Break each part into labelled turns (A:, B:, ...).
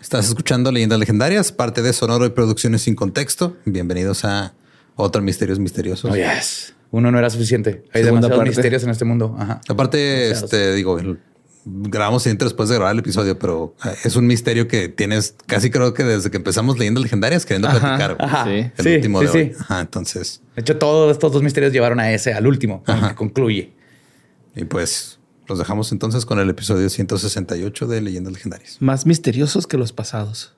A: Estás escuchando Leyendas Legendarias, parte de Sonoro y Producciones sin Contexto. Bienvenidos a otro Misterios Misteriosos.
B: Oh, yes. Uno no era suficiente. Hay demasiados misterios en este mundo. Ajá.
A: Aparte, este, digo, grabamos siguiente después de grabar el episodio, pero eh, es un misterio que tienes casi creo que desde que empezamos Leyendas Legendarias queriendo platicar.
B: Ajá. Sí.
A: El último de
B: sí,
A: hoy. Ajá, entonces.
B: De hecho, todos estos dos misterios llevaron a ese, al último, que concluye.
A: Y pues los dejamos entonces con el episodio 168 de Leyendas Legendarias.
C: Más misteriosos que los pasados.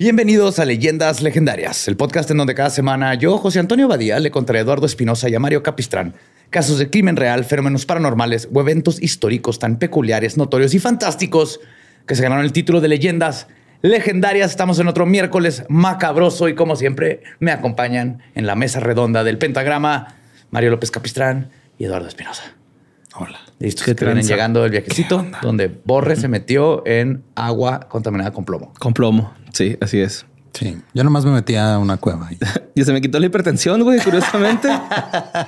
B: Bienvenidos a Leyendas Legendarias, el podcast en donde cada semana yo, José Antonio Badía, le contaré a Eduardo Espinosa y a Mario Capistrán casos de crimen real, fenómenos paranormales o eventos históricos tan peculiares, notorios y fantásticos que se ganaron el título de Leyendas Legendarias. Estamos en otro miércoles macabroso y como siempre me acompañan en la mesa redonda del pentagrama Mario López Capistrán y Eduardo Espinosa.
A: Hola.
B: Listos que vienen llegando del viajecito donde Borre se metió en agua contaminada con plomo.
C: Con plomo. Sí, así es.
A: Sí, yo nomás me metí a una cueva.
C: y se me quitó la hipertensión, güey, curiosamente.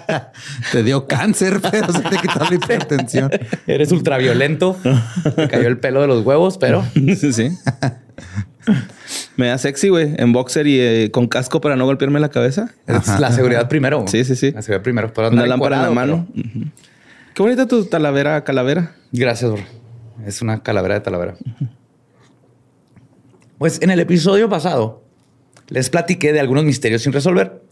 A: te dio cáncer, pero se te quitó la hipertensión.
B: Eres ultraviolento. Me cayó el pelo de los huevos, pero...
C: sí, sí. Me da sexy, güey, en boxer y eh, con casco para no golpearme la cabeza.
B: Es la seguridad primero.
C: Sí, sí, sí.
B: La seguridad primero. Pero
C: Una lámpara en la mano. Qué bonita tu talavera, calavera.
B: Gracias, bro. Es una calavera de talavera. Pues en el episodio pasado les platiqué de algunos misterios sin resolver,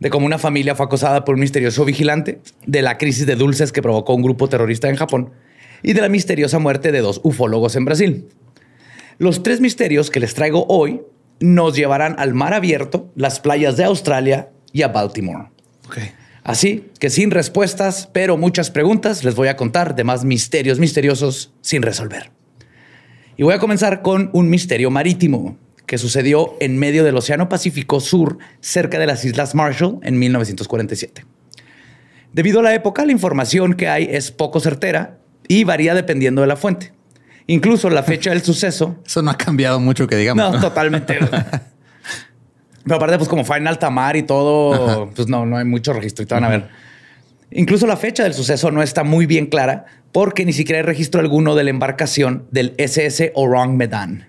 B: de cómo una familia fue acosada por un misterioso vigilante, de la crisis de dulces que provocó un grupo terrorista en Japón y de la misteriosa muerte de dos ufólogos en Brasil. Los tres misterios que les traigo hoy nos llevarán al mar abierto, las playas de Australia y a Baltimore.
C: Okay.
B: Así que sin respuestas, pero muchas preguntas, les voy a contar de más misterios misteriosos sin resolver. Y voy a comenzar con un misterio marítimo que sucedió en medio del Océano Pacífico Sur, cerca de las Islas Marshall, en 1947. Debido a la época, la información que hay es poco certera y varía dependiendo de la fuente. Incluso la fecha del suceso.
A: Eso no ha cambiado mucho, que digamos.
B: No, totalmente. Pero aparte, pues como fue en alta mar y todo, pues no, no hay mucho registro y te van a ver. Incluso la fecha del suceso no está muy bien clara porque ni siquiera hay registro alguno de la embarcación del SS Orang Medan.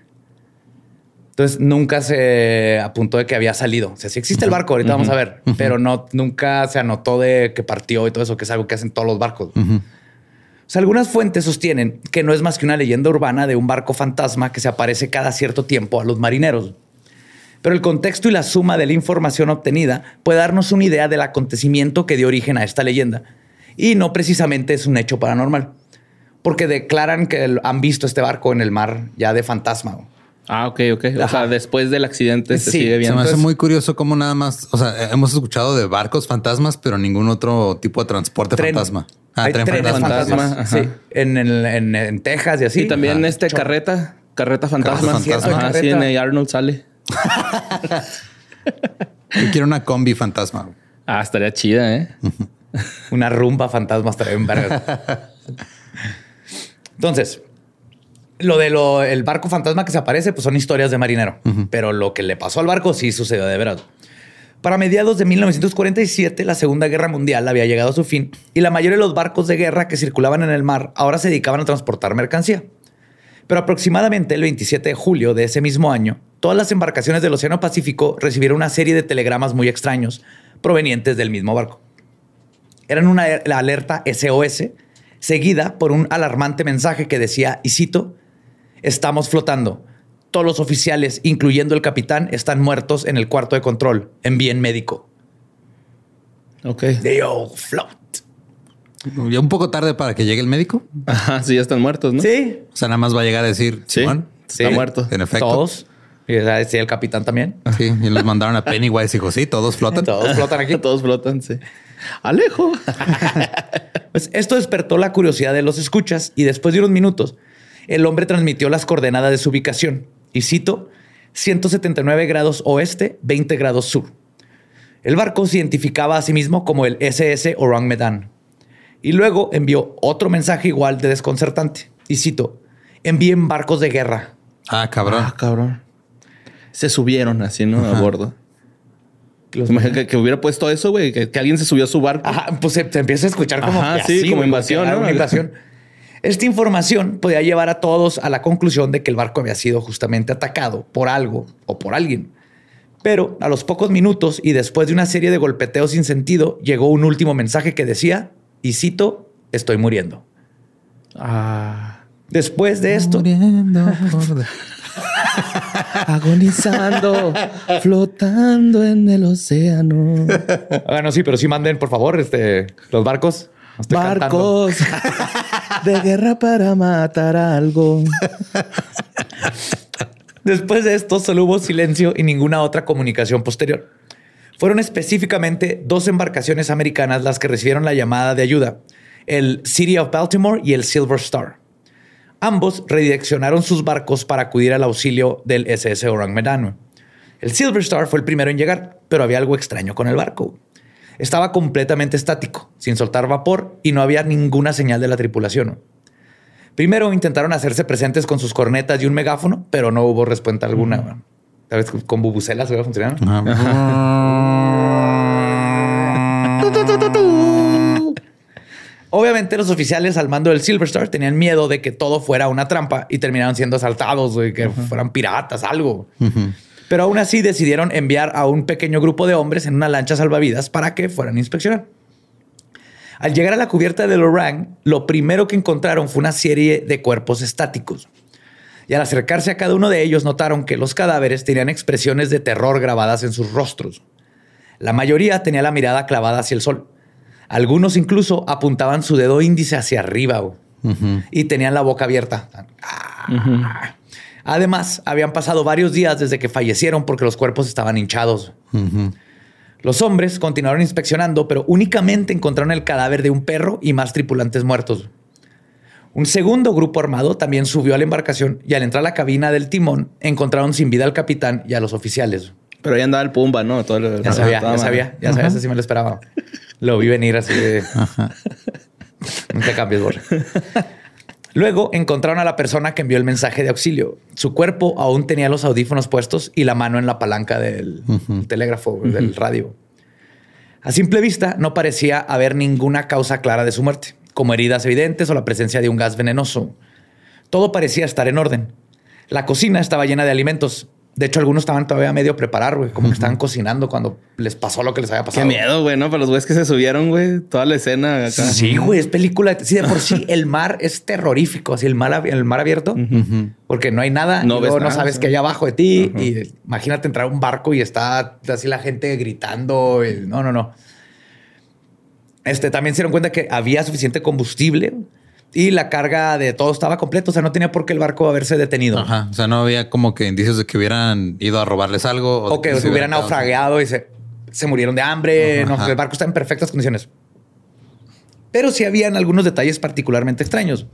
B: Entonces nunca se apuntó de que había salido. O sea, sí existe el barco, ahorita vamos a ver, pero no, nunca se anotó de que partió y todo eso, que es algo que hacen todos los barcos. O sea, algunas fuentes sostienen que no es más que una leyenda urbana de un barco fantasma que se aparece cada cierto tiempo a los marineros. Pero el contexto y la suma de la información obtenida puede darnos una idea del acontecimiento que dio origen a esta leyenda. Y no precisamente es un hecho paranormal, porque declaran que han visto este barco en el mar ya de fantasma.
C: Ah, ok, ok. O sea, después del accidente se sigue viendo.
A: Se me hace muy curioso cómo nada más, o sea, hemos escuchado de barcos fantasmas, pero ningún otro tipo de transporte fantasma.
B: Ah, Hay
A: tren
B: trenes fantasmas. Sí, en, en- en- en Texas y así.
C: Y también
A: Ajá.
C: este carreta, carreta fantasma.
A: Carreta fantasma.
C: Ajá, sí, en el Arnold sale.
A: Yo quiero una combi fantasma.
C: Ah, estaría chida, ¿eh?
B: Una rumba fantasma estaría bien verga. Entonces, lo de lo, el barco fantasma que se aparece, pues son historias de marinero. Pero lo que le pasó al barco sí sucedió de verdad. Para mediados de 1947, la Segunda Guerra Mundial había llegado a su fin y la mayoría de los barcos de guerra que circulaban en el mar ahora se dedicaban a transportar mercancía. Pero aproximadamente el 27 de julio de ese mismo año, todas las embarcaciones del Océano Pacífico recibieron una serie de telegramas muy extraños provenientes del mismo barco. Eran una la alerta SOS, seguida por un alarmante mensaje que decía, y cito, estamos flotando. Todos los oficiales, incluyendo el capitán, están muertos en el cuarto de control. Envíen médico.
C: Ok.
B: They all float.
A: Ya un poco tarde para que llegue el médico.
C: Ajá, sí, ya están muertos, ¿no?
B: Sí.
A: O sea, nada más va a llegar a decir,
C: Sí. Está
B: Sí.
C: muerto.
A: en efecto.
B: Todos. Y el capitán también.
A: Sí, y los mandaron a Pennywise y dijo, sí, todos flotan.
B: Todos flotan aquí.
C: Todos flotan, sí. Alejo.
B: pues esto despertó la curiosidad de los escuchas y después de unos minutos, el hombre transmitió las coordenadas de su ubicación. Y cito, 179 grados oeste, 20 grados sur. El barco se identificaba a sí mismo como el SS Orang Medan. Y luego envió otro mensaje igual de desconcertante. Y cito, envíen barcos de guerra.
A: Ah, cabrón.
C: Ah, cabrón. Se subieron así, ¿no? A bordo. Imagínate que, hubiera puesto eso, güey, que, alguien se subió a su barco.
B: Ajá, pues se, empieza a escuchar como
C: sí, como invasión, ¿no?
B: invasión. Esta información podía llevar a todos a la conclusión de que el barco había sido justamente atacado por algo o por alguien. Pero a los pocos minutos y después de una serie de golpeteos sin sentido, llegó un último mensaje que decía, y cito, estoy muriendo.
C: Ah.
B: Después de esto...
C: Agonizando, flotando en el océano.
B: Bueno, sí, pero sí manden, por favor, este, los barcos.
C: barcos de guerra para matar algo.
B: Después de esto, solo hubo silencio y ninguna otra comunicación posterior. Fueron específicamente dos embarcaciones americanas las que recibieron la llamada de ayuda, el City of Baltimore y el Silver Star. Ambos redireccionaron sus barcos para acudir al auxilio del SS Orang Medano. El Silver Star fue el primero en llegar, pero había algo extraño con el barco. Estaba completamente estático, sin soltar vapor y no había ninguna señal de la tripulación. Primero intentaron hacerse presentes con sus cornetas y un megáfono, pero no hubo respuesta alguna. Tal vez con bubucelas hubiera funcionado. Obviamente los oficiales al mando del Silver Star tenían miedo de que todo fuera una trampa y terminaron siendo asaltados, y que fueran piratas, algo. Pero aún así decidieron enviar a un pequeño grupo de hombres en una lancha salvavidas para que fueran a inspeccionar. Al llegar a la cubierta del Orang, lo primero que encontraron fue una serie de cuerpos estáticos. Y al acercarse a cada uno de ellos notaron que los cadáveres tenían expresiones de terror grabadas en sus rostros. La mayoría tenía la mirada clavada hacia el sol algunos incluso apuntaban su dedo índice hacia arriba y tenían la boca abierta. Además, habían pasado varios días desde que fallecieron porque los cuerpos estaban hinchados. Los hombres continuaron inspeccionando, pero únicamente encontraron el cadáver de un perro y más tripulantes muertos. Un segundo grupo armado también subió a la embarcación y al entrar a la cabina del timón encontraron sin vida al capitán y a los oficiales.
C: Pero ahí andaba el Pumba, ¿no?
B: ya sabía, ya sabía, ya sabía, así me lo esperaba. Lo vi venir así de... No te cambies, Borre. Luego encontraron a la persona que envió el mensaje de auxilio. Su cuerpo aún tenía los audífonos puestos y la mano en la palanca del telégrafo, del radio. A simple vista, no parecía haber ninguna causa clara de su muerte, como heridas evidentes o la presencia de un gas venenoso. Todo parecía estar en orden. La cocina estaba llena de alimentos, de hecho, algunos estaban todavía medio preparar, güey, como que estaban cocinando cuando les pasó lo que les había pasado.
C: Qué miedo, güey, ¿no? Para los güeyes que se subieron, güey, toda la escena acá.
B: Sí, güey, es película. Sí, de por sí el mar es terrorífico, así el mar, el mar abierto, porque no hay nada, no, ves no sabes qué hay abajo de ti. Y imagínate entrar a un barco y está así la gente gritando. no, no, no. Este también se dieron cuenta que había suficiente combustible y la carga de todo estaba completo. O sea, no tenía por qué el barco haberse detenido.
A: Ajá. O sea, no había como que indicios de que hubieran ido a robarles algo.
B: O, que, se hubieran naufrageado y se, se, murieron de hambre. no, el barco está en perfectas condiciones. Pero sí habían algunos detalles particularmente extraños.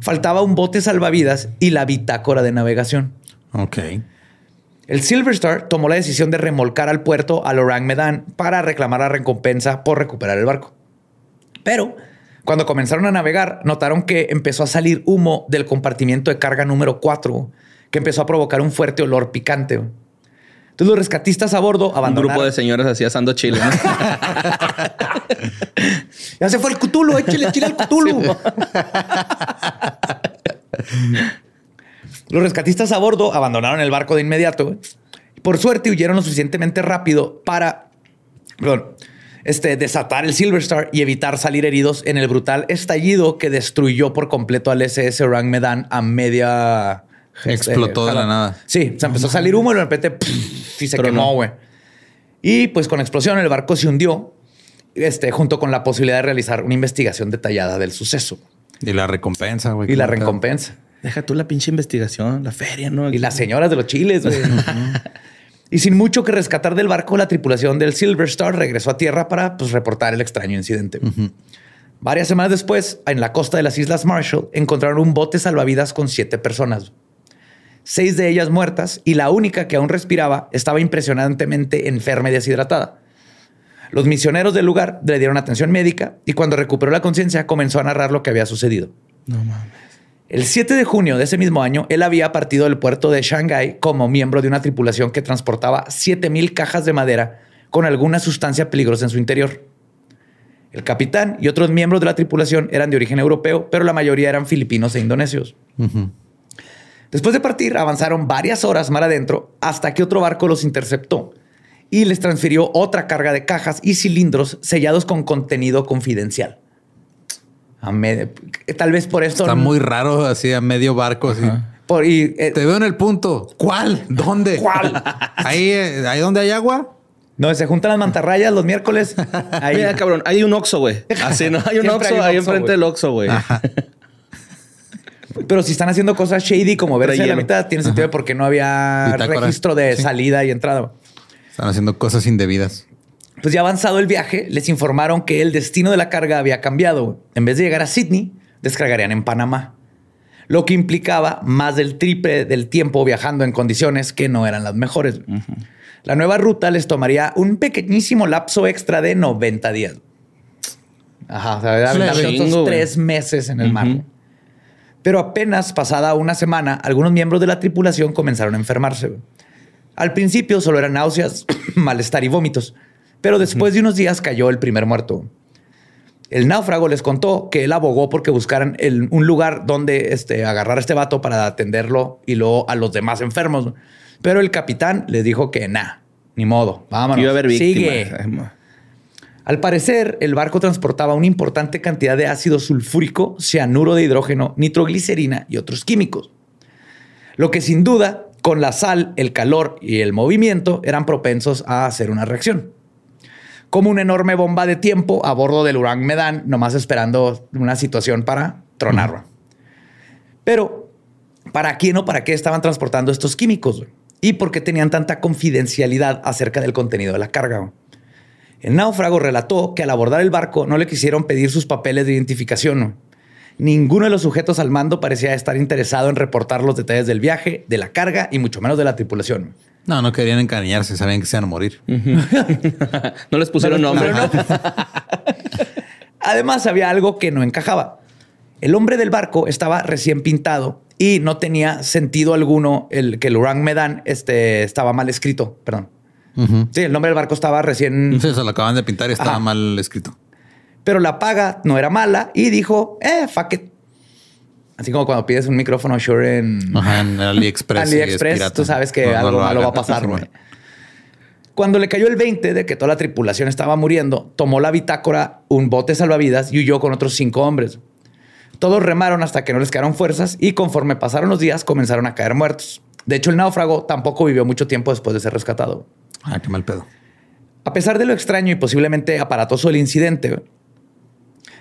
B: Faltaba un bote salvavidas y la bitácora de navegación.
A: Ok.
B: El Silver Star tomó la decisión de remolcar al puerto al Orang Medan para reclamar la recompensa por recuperar el barco. Pero cuando comenzaron a navegar, notaron que empezó a salir humo del compartimiento de carga número 4, que empezó a provocar un fuerte olor picante. Entonces los rescatistas a bordo abandonaron.
C: Un grupo de señores así asando chile.
B: ya se fue el Cthulhu, échale chile al Cthulhu. los rescatistas a bordo abandonaron el barco de inmediato. Por suerte huyeron lo suficientemente rápido para... Perdón este, desatar el Silver Star y evitar salir heridos en el brutal estallido que destruyó por completo al SS Orang Medan a media...
A: Este, Explotó de la nada.
B: Sí, se empezó a salir humo y de repente y se quemó, güey. Y pues con explosión el barco se hundió este, junto con la posibilidad de realizar una investigación detallada del suceso.
A: Y la recompensa, güey.
B: Y la recompensa.
C: Deja tú la pinche investigación, la feria, ¿no?
B: Y las señoras de los chiles, güey. Y sin mucho que rescatar del barco, la tripulación del Silver Star regresó a tierra para pues, reportar el extraño incidente. Varias semanas después, en la costa de las Islas Marshall, encontraron un bote salvavidas con siete personas. Seis de ellas muertas y la única que aún respiraba estaba impresionantemente enferma y deshidratada. Los misioneros del lugar le dieron atención médica y cuando recuperó la conciencia comenzó a narrar lo que había sucedido.
C: No mames.
B: El 7 de junio de ese mismo año, él había partido del puerto de Shanghái como miembro de una tripulación que transportaba 7000 cajas de madera con alguna sustancia peligrosa en su interior. El capitán y otros miembros de la tripulación eran de origen europeo, pero la mayoría eran filipinos e indonesios. Después de partir, avanzaron varias horas mar adentro hasta que otro barco los interceptó y les transfirió otra carga de cajas y cilindros sellados con contenido confidencial. Tal vez por esto.
A: Está muy raro así a medio barco. Así.
B: Eh,
A: Te veo en el punto. ¿Cuál? ¿Dónde?
B: ¿Cuál?
A: ¿Ahí, eh, ahí donde hay agua?
B: No, se juntan las mantarrayas los miércoles.
C: Ahí. Mira, cabrón, hay un Oxxo, güey. Así, ¿no? Hay un Oxxo ahí enfrente del Oxxo, güey.
B: Pero si están haciendo cosas shady como verse a la mitad, tiene sentido porque no había registro de salida y entrada.
A: Están haciendo cosas indebidas.
B: Pues ya avanzado el viaje, les informaron que el destino de la carga había cambiado. En vez de llegar a Sydney, descargarían en Panamá. Lo que implicaba más del triple del tiempo viajando en condiciones que no eran las mejores. La nueva ruta les tomaría un pequeñísimo lapso extra de 90 días. Ajá, o sea, otros tres meses en el mar. Pero apenas pasada una semana, algunos miembros de la tripulación comenzaron a enfermarse. Al principio solo eran náuseas, malestar y vómitos, pero después de unos días cayó el primer muerto. El náufrago les contó que él abogó porque buscaran un lugar donde este, agarrar a este vato para atenderlo y luego a los demás enfermos. Pero el capitán les dijo que nada, ni modo, vámonos.
C: Iba a haber
B: Sigue. Al parecer, el barco transportaba una importante cantidad de ácido sulfúrico, cianuro de hidrógeno, nitroglicerina y otros químicos. Lo que sin duda, con la sal, el calor y el movimiento, eran propensos a hacer una reacción. Como una enorme bomba de tiempo a bordo del Urang Medan, nomás esperando una situación para tronarlo. Pero, ¿para quién o para qué estaban transportando estos químicos? y por qué tenían tanta confidencialidad acerca del contenido de la carga. El náufrago relató que al abordar el barco no le quisieron pedir sus papeles de identificación. Ninguno de los sujetos al mando parecía estar interesado en reportar los detalles del viaje, de la carga y mucho menos de la tripulación.
A: No, no querían encariñarse, sabían que se iban a morir.
C: no les pusieron nombre.
B: Además, había algo que no encajaba. El hombre del barco estaba recién pintado y no tenía sentido alguno el que el Urang Medan este, estaba mal escrito. Perdón. Sí, el nombre del barco estaba recién.
A: Sí, se lo acaban de pintar y estaba mal escrito.
B: Pero la paga no era mala y dijo, eh, fuck it. Así como cuando pides un micrófono Shure en,
A: en AliExpress.
B: AliExpress, tú sabes que algo malo va a pasar. Cuando le cayó el 20 de que toda la tripulación estaba muriendo, tomó la bitácora, un bote salvavidas y huyó con otros cinco hombres. Todos remaron hasta que no les quedaron fuerzas y conforme pasaron los días comenzaron a caer muertos. De hecho, el náufrago tampoco vivió mucho tiempo después de ser rescatado.
A: Ah, qué mal pedo.
B: A pesar de lo extraño y posiblemente aparatoso del incidente,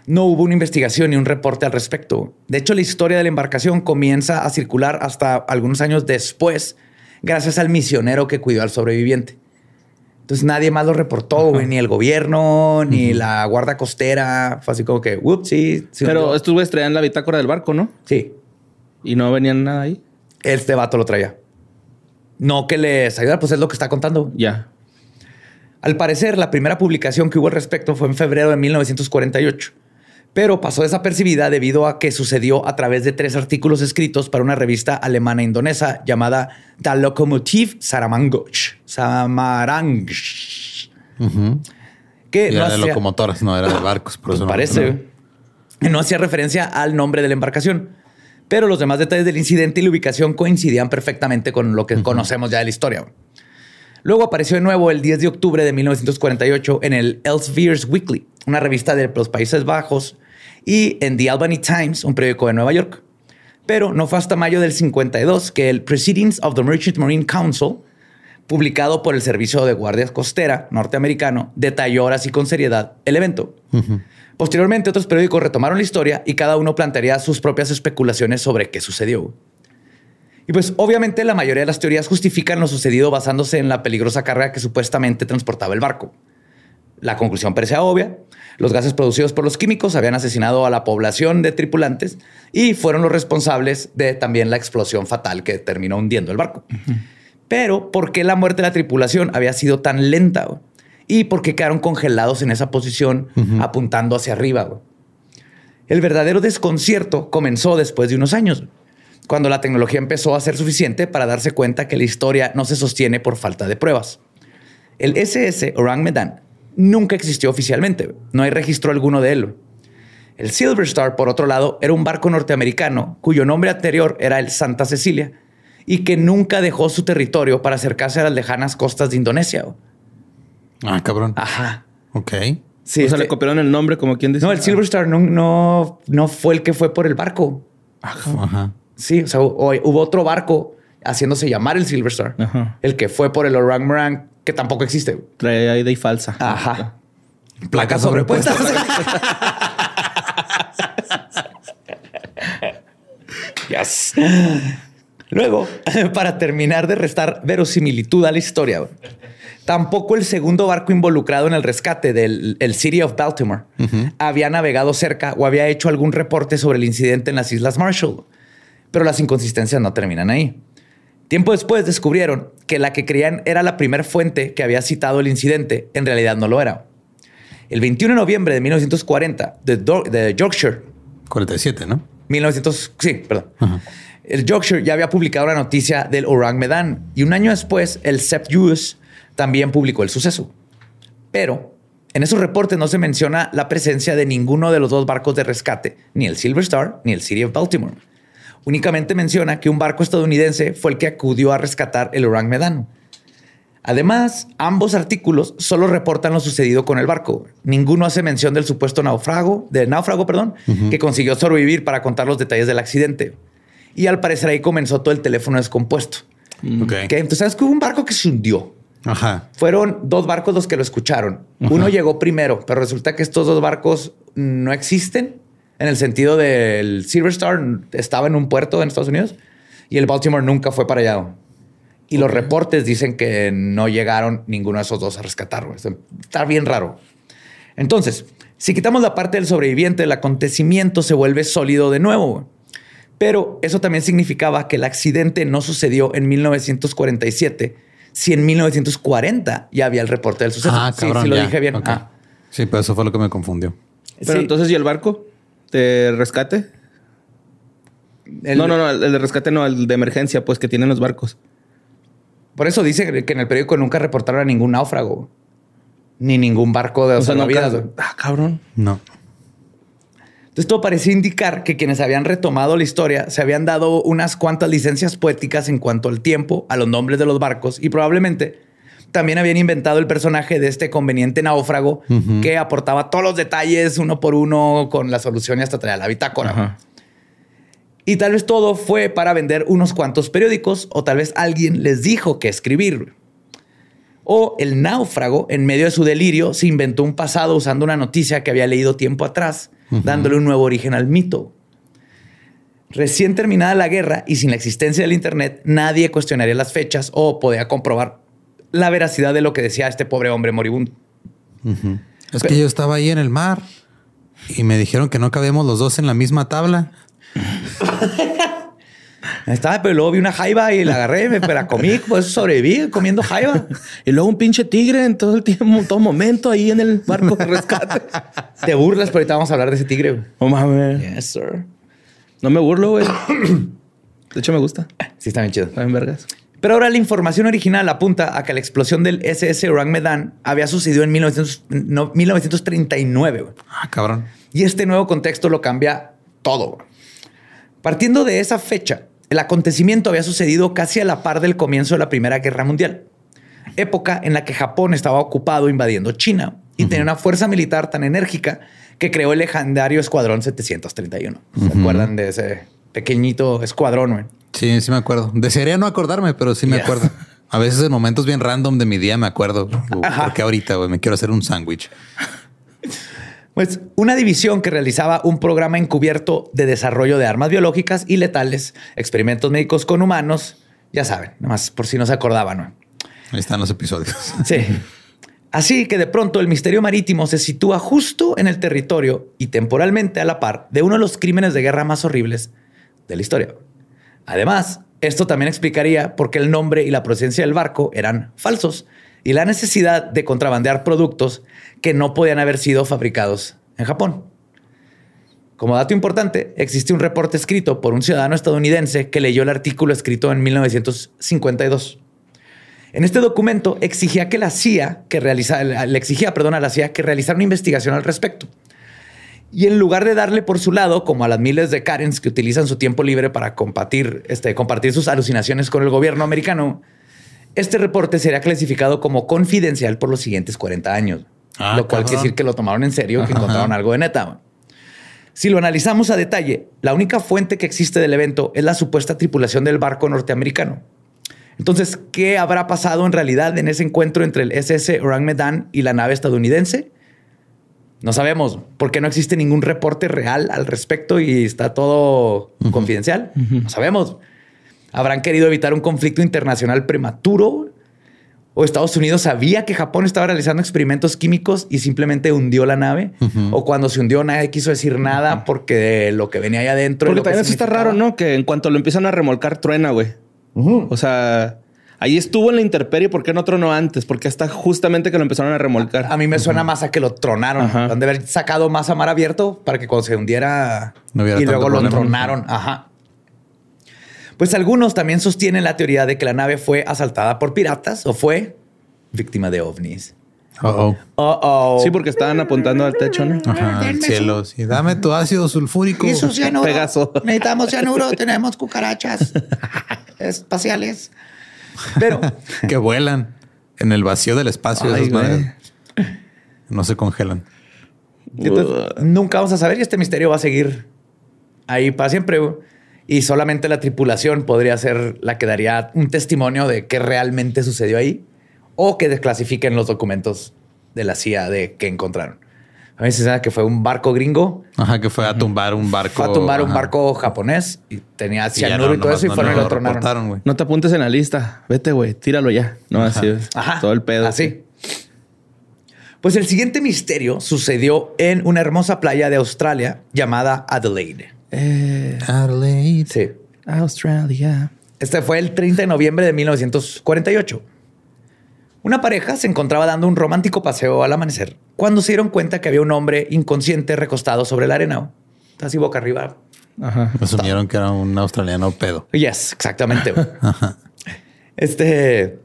B: no hubo una investigación ni un reporte al respecto. De hecho, la historia de la embarcación comienza a circular hasta algunos años después, gracias al misionero que cuidó al sobreviviente. Entonces nadie más lo reportó, ni el gobierno, ni la guarda costera. Fue así como que, ups, sí.
C: Pero estos güeyes traían la bitácora del barco, ¿no?
B: Sí.
C: ¿Y no venían nada ahí?
B: Este vato lo traía. No que les ayudara, pues es lo que está contando.
C: Ya.
B: Al parecer, la primera publicación que hubo al respecto fue en febrero de 1948 pero pasó desapercibida debido a que sucedió a través de tres artículos escritos para una revista alemana indonesa llamada The Lokomotiv Saramangoch. Samarang.
A: Que era de locomotoras, no era de barcos. Por
B: eso parece. No. hacía referencia al nombre de la embarcación. Pero los demás detalles del incidente y la ubicación coincidían perfectamente con lo que conocemos ya de la historia. Luego apareció de nuevo el 10 de octubre de 1948 en el Elsevier's Weekly, una revista de los Países Bajos, y en The Albany Times, un periódico de Nueva York. Pero no fue hasta mayo del 52 que el Proceedings of the Merchant Marine Council, publicado por el Servicio de Guardia Costera norteamericano, detalló ahora sí con seriedad el evento. Posteriormente, otros periódicos retomaron la historia y cada uno plantearía sus propias especulaciones sobre qué sucedió. Y pues obviamente la mayoría de las teorías justifican lo sucedido basándose en la peligrosa carga que supuestamente transportaba el barco. La conclusión parece obvia. Los gases producidos por los químicos habían asesinado a la población de tripulantes y fueron los responsables de también la explosión fatal que terminó hundiendo el barco. Pero, ¿por qué la muerte de la tripulación había sido tan lenta? ¿Y por qué quedaron congelados en esa posición apuntando hacia arriba? El verdadero desconcierto comenzó después de unos años, cuando la tecnología empezó a ser suficiente para darse cuenta que la historia no se sostiene por falta de pruebas. El SS Orang Medan nunca existió oficialmente, no hay registro alguno de él. El Silver Star, por otro lado, era un barco norteamericano cuyo nombre anterior era el Santa Cecilia y que nunca dejó su territorio para acercarse a las lejanas costas de Indonesia.
A: Ah, cabrón.
B: Ajá.
A: Ok.
B: Sí,
C: o sea,
B: este-
C: le copiaron el nombre como quien dice.
B: no, el Silver Star no, no, no fue el que fue por el barco.
A: Ajá.
B: Sí, o sea, hu- hubo otro barco haciéndose llamar el Silver Star.
C: Ajá.
B: El que fue por el Orang Morang, que tampoco existe.
C: Trae ahí falsa.
B: Ajá.
A: Placas sobrepuestas.
B: Yes. Luego, para terminar de restar verosimilitud a la historia, güey, tampoco el segundo barco involucrado en el rescate del el City of Baltimore había navegado cerca o había hecho algún reporte sobre el incidente en las Islas Marshall. Pero las inconsistencias no terminan ahí. Tiempo después descubrieron que la que creían era la primera fuente que había citado el incidente, en realidad no lo era. El 21 de noviembre de 1940, de, Yorkshire,
A: 47, ¿no?
B: 1900, sí, perdón. El Yorkshire ya había publicado la noticia del Orang Medan y un año después el Sept News también publicó el suceso. Pero en esos reportes no se menciona la presencia de ninguno de los dos barcos de rescate, ni el Silver Star ni el City of Baltimore. Únicamente menciona que un barco estadounidense fue el que acudió a rescatar el Orang Medan. Además, ambos artículos solo reportan lo sucedido con el barco. Ninguno hace mención del supuesto náufrago, del náufrago, perdón, que consiguió sobrevivir para contar los detalles del accidente. Y al parecer ahí comenzó todo el teléfono descompuesto.
A: Ok.
B: Que entonces sabes que hubo un barco que se hundió.
A: Ajá.
B: Fueron dos barcos los que lo escucharon. Uno llegó primero, pero resulta que estos dos barcos no existen en el sentido del Silver Star estaba en un puerto en Estados Unidos y el Baltimore nunca fue para allá. Y los reportes dicen que no llegaron ninguno de esos dos a rescatarlo. Está bien raro. Entonces, si quitamos la parte del sobreviviente, el acontecimiento se vuelve sólido de nuevo. Pero eso también significaba que el accidente no sucedió en 1947, si en 1940 ya había el reporte del suceso.
A: Ah,
B: Sí,
A: cabrón.
B: sí, lo
A: ya.
B: dije bien.
A: Ok.
B: Ah.
A: Sí, pero eso fue lo que me confundió.
C: Pero
B: Sí.
C: entonces, ¿y el barco de rescate?
B: El-
C: no, no, no, el de rescate no, el de emergencia, pues que tienen los barcos.
B: Por eso dice que en el periódico nunca reportaron a ningún náufrago, ni ningún barco de
C: O sea, nunca-. Ah, cabrón.
A: No.
B: Entonces, todo parecía indicar que quienes habían retomado la historia se habían dado unas cuantas licencias poéticas en cuanto al tiempo, a los nombres de los barcos y probablemente también habían inventado el personaje de este conveniente náufrago que aportaba todos los detalles uno por uno con la solución y hasta traía la bitácora. Y tal vez todo fue para vender unos cuantos periódicos o tal vez alguien les dijo que escribir. O el náufrago, en medio de su delirio, se inventó un pasado usando una noticia que había leído tiempo atrás, dándole un nuevo origen al mito. Recién terminada la guerra y sin la existencia del Internet, nadie cuestionaría las fechas o podía comprobar la veracidad de lo que decía este pobre hombre moribundo.
A: Es que yo estaba ahí en el mar y me dijeron que no cabíamos los dos en la misma tabla.
B: Estaba, pero luego vi una jaiba y la agarré, me la comí, pues sobreviví comiendo jaiba.
C: Y luego un pinche tigre en todo el tiempo, todo momento ahí en el barco de rescate.
B: Te burlas, pero ahorita vamos a hablar de ese tigre. güey.
C: No mames.
B: Yes, sir.
C: No me burlo, güey. De hecho, me gusta.
B: Sí, está bien chido.
C: Está bien vergas.
B: Pero ahora la información original apunta a que la explosión del SS Orang Medan había sucedido en 1900 no, 1939. güey.
A: Ah, cabrón.
B: Y este nuevo contexto lo cambia todo. Partiendo de esa fecha, el acontecimiento había sucedido casi a la par del comienzo de la Primera Guerra Mundial, época en la que Japón estaba ocupado invadiendo China y tenía una fuerza militar tan enérgica que creó el legendario Escuadrón 731. ¿Se acuerdan de ese pequeñito escuadrón? güey?
A: Sí, sí me acuerdo. Desearía no acordarme, pero sí me acuerdo. A veces en momentos bien random de mi día me acuerdo. Porque ahorita güey, me quiero hacer un sándwich.
B: Pues una división que realizaba un programa encubierto de desarrollo de armas biológicas y letales, experimentos médicos con humanos, ya saben, nomás por si no se acordaban. ¿no?
A: Ahí están los episodios.
B: Sí. Así que de pronto el misterio marítimo se sitúa justo en el territorio y temporalmente a la par de uno de los crímenes de guerra más horribles de la historia. Además, esto también explicaría por qué el nombre y la procedencia del barco eran falsos y la necesidad de contrabandear productos que no podían haber sido fabricados en Japón. Como dato importante, existe un reporte escrito por un ciudadano estadounidense que leyó el artículo escrito en 1952. En este documento exigía que la CIA que le exigía, perdón, a la CIA que realizara una investigación al respecto. Y en lugar de darle por su lado, como a las miles de Karens que utilizan su tiempo libre para compartir, este, compartir sus alucinaciones con el gobierno americano, este reporte sería clasificado como confidencial por los siguientes 40 años.
A: Ah,
B: lo cual quiere decir que lo tomaron en serio, que encontraron algo de neta. Si lo analizamos a detalle, la única fuente que existe del evento es la supuesta tripulación del barco norteamericano. Entonces, ¿qué habrá pasado en realidad en ese encuentro entre el SS Orang Medan y la nave estadounidense? No sabemos, porque no existe ningún reporte real al respecto y está todo confidencial. No sabemos. ¿Habrán querido evitar un conflicto internacional prematuro? ¿O Estados Unidos sabía que Japón estaba realizando experimentos químicos y simplemente hundió la nave? ¿O cuando se hundió nadie quiso decir nada porque lo que venía ahí adentro...
C: Porque también eso está raro, ¿no? Que en cuanto lo empiezan a remolcar, truena, güey. O sea, ahí estuvo en la intemperie. ¿Por qué no tronó antes? Porque hasta justamente que lo empezaron a remolcar.
B: A mí me suena más a que lo tronaron.
C: Ajá.
B: Han de haber sacado más a mar abierto para que cuando se hundiera
A: No
B: y luego lo tronaron. Ajá. Pues algunos también sostienen la teoría de que la nave fue asaltada por piratas o fue víctima de ovnis.
A: Oh, oh.
B: Oh, oh.
C: Sí, porque estaban apuntando al techo, ¿no?
A: Ajá, el cielo. Sí, dame tu ácido sulfúrico.
B: Eso, cianuro.
C: Pegaso.
B: Necesitamos cianuro. Tenemos cucarachas espaciales. Pero
A: que vuelan en el vacío del espacio.
C: Ay,
A: esas. No se congelan.
B: Entonces, nunca vamos a saber y este misterio va a seguir ahí para siempre. Y solamente la tripulación podría ser la que daría un testimonio de qué realmente sucedió ahí o que desclasifiquen los documentos de la CIA de que encontraron. A veces se sabe que fue un barco gringo,
A: Ajá, que fue a tumbar un barco.
B: fue a tumbar un
A: ajá.
B: barco japonés y tenía
A: Y
B: cianuro
A: no,
B: y todo
A: nomás
B: eso y
A: no-
B: fueron
A: no
B: y lo tronaron.
C: No te apuntes en la lista. Vete, güey. Tíralo ya. No, así es.
B: Ajá.
C: Todo el pedo.
B: Así. Pues el siguiente misterio sucedió en una hermosa playa de Australia llamada Adelaide.
C: Eh,
A: Adelaide.
B: Sí.
C: Australia.
B: Este fue el 30 de noviembre de 1948. Una pareja se encontraba dando un romántico paseo al amanecer cuando se dieron cuenta que había un hombre inconsciente recostado sobre la arena. Así boca arriba.
C: Ajá.
A: Asumieron que era un australiano pedo.
B: Yes, exactamente. güey. este,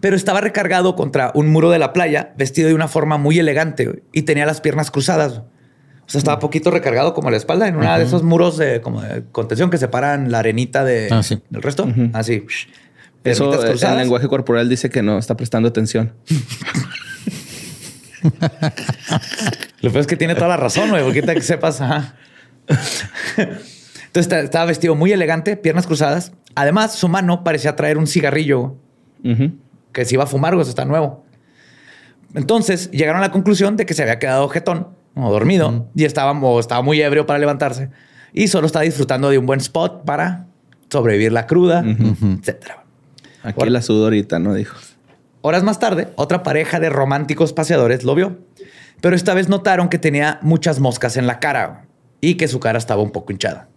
B: pero estaba recargado contra un muro de la playa, vestido de una forma muy elegante y tenía las piernas cruzadas. O sea, estaba poquito recargado como la espalda en uno de esos muros de, como de contención que separan la arenita de,
A: Ah, sí.
B: del resto. Así.
C: Eso el lenguaje corporal dice que no está prestando atención.
B: Lo peor es que tiene toda la razón, güey, porque que sepas, ajá. Entonces está- estaba vestido muy elegante, piernas cruzadas. Además, su mano parecía traer un cigarrillo que se iba a fumar, güey, eso está nuevo. Entonces llegaron a la conclusión de que se había quedado jetón o dormido y estaba, o estaba muy ebrio para levantarse y solo estaba disfrutando de un buen spot para sobrevivir la cruda, etcétera.
C: Aquí la sudo ahorita, ¿no? Dijo.
B: Horas más tarde, otra pareja de románticos paseadores lo vio, pero esta vez notaron que tenía muchas moscas en la cara y que su cara estaba un poco hinchada.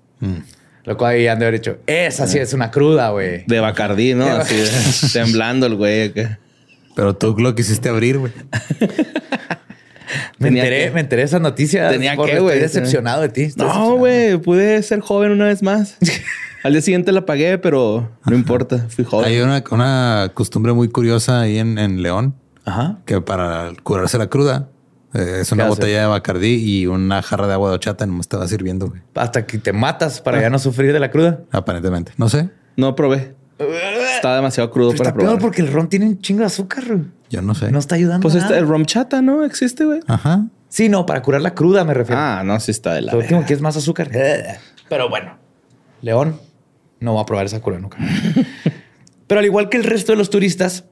B: Lo cual ahí han de haber dicho, esa sí es una cruda, güey.
C: De Bacardí, ¿no?
B: De
C: Así de- temblando el güey.
A: Pero tú lo quisiste abrir, güey.
B: Me enteré,
C: que-
B: me enteré de esas noticias.
C: Tenía que, güey.
B: Estoy decepcionado de ti. estoy
C: No, güey. Pude ser joven una vez más. Al día siguiente la pagué, pero no importa. Fui joven.
A: Hay una, una costumbre muy curiosa ahí en, en León
B: Ajá.
A: que para curarse la cruda eh, es una botella de Bacardí y una jarra de agua de horchata. No me estaba sirviendo, güey.
B: Hasta que te matas para ya no sufrir de la cruda.
A: Aparentemente. No sé.
C: No probé. Estaba demasiado crudo
B: Pero
C: para
B: está peor
C: probar.
B: porque el ron tiene un chingo de azúcar. güey.
A: Yo no sé.
B: No está ayudando.
C: Pues
B: nada.
C: este, el rom chata, ¿no? Existe, güey.
A: Ajá.
B: Sí, no, para curar la cruda me refiero.
C: Ah, no, sí está de la
B: Lo último que es más azúcar. Pero bueno, León no va a probar esa cura nunca. Pero al igual que el resto de los turistas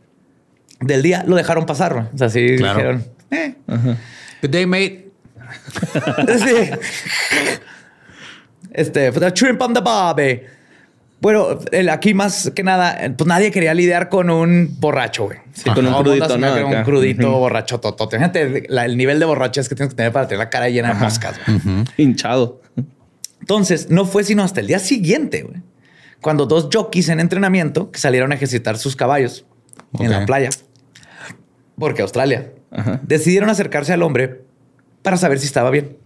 B: del día, lo dejaron pasar. O sea, sí
A: Claro.
B: dijeron, eh.
A: Good day, mate.
B: sí. Este, the shrimp on the barbie. Bueno, el, aquí más que nada, pues nadie quería lidiar con un borracho, güey.
C: Sí, con un crudito, ¿no?
B: Un crudito borracho totote. Fíjate la- el nivel de borrachez que tienes que tener para tener la cara llena de moscas, güey.
C: Hinchado.
B: Entonces, no fue sino hasta el día siguiente, güey, cuando dos jockeys en entrenamiento que salieron a ejercitar sus caballos en la playa, porque Australia,
C: Ajá.
B: decidieron acercarse al hombre para saber si estaba bien.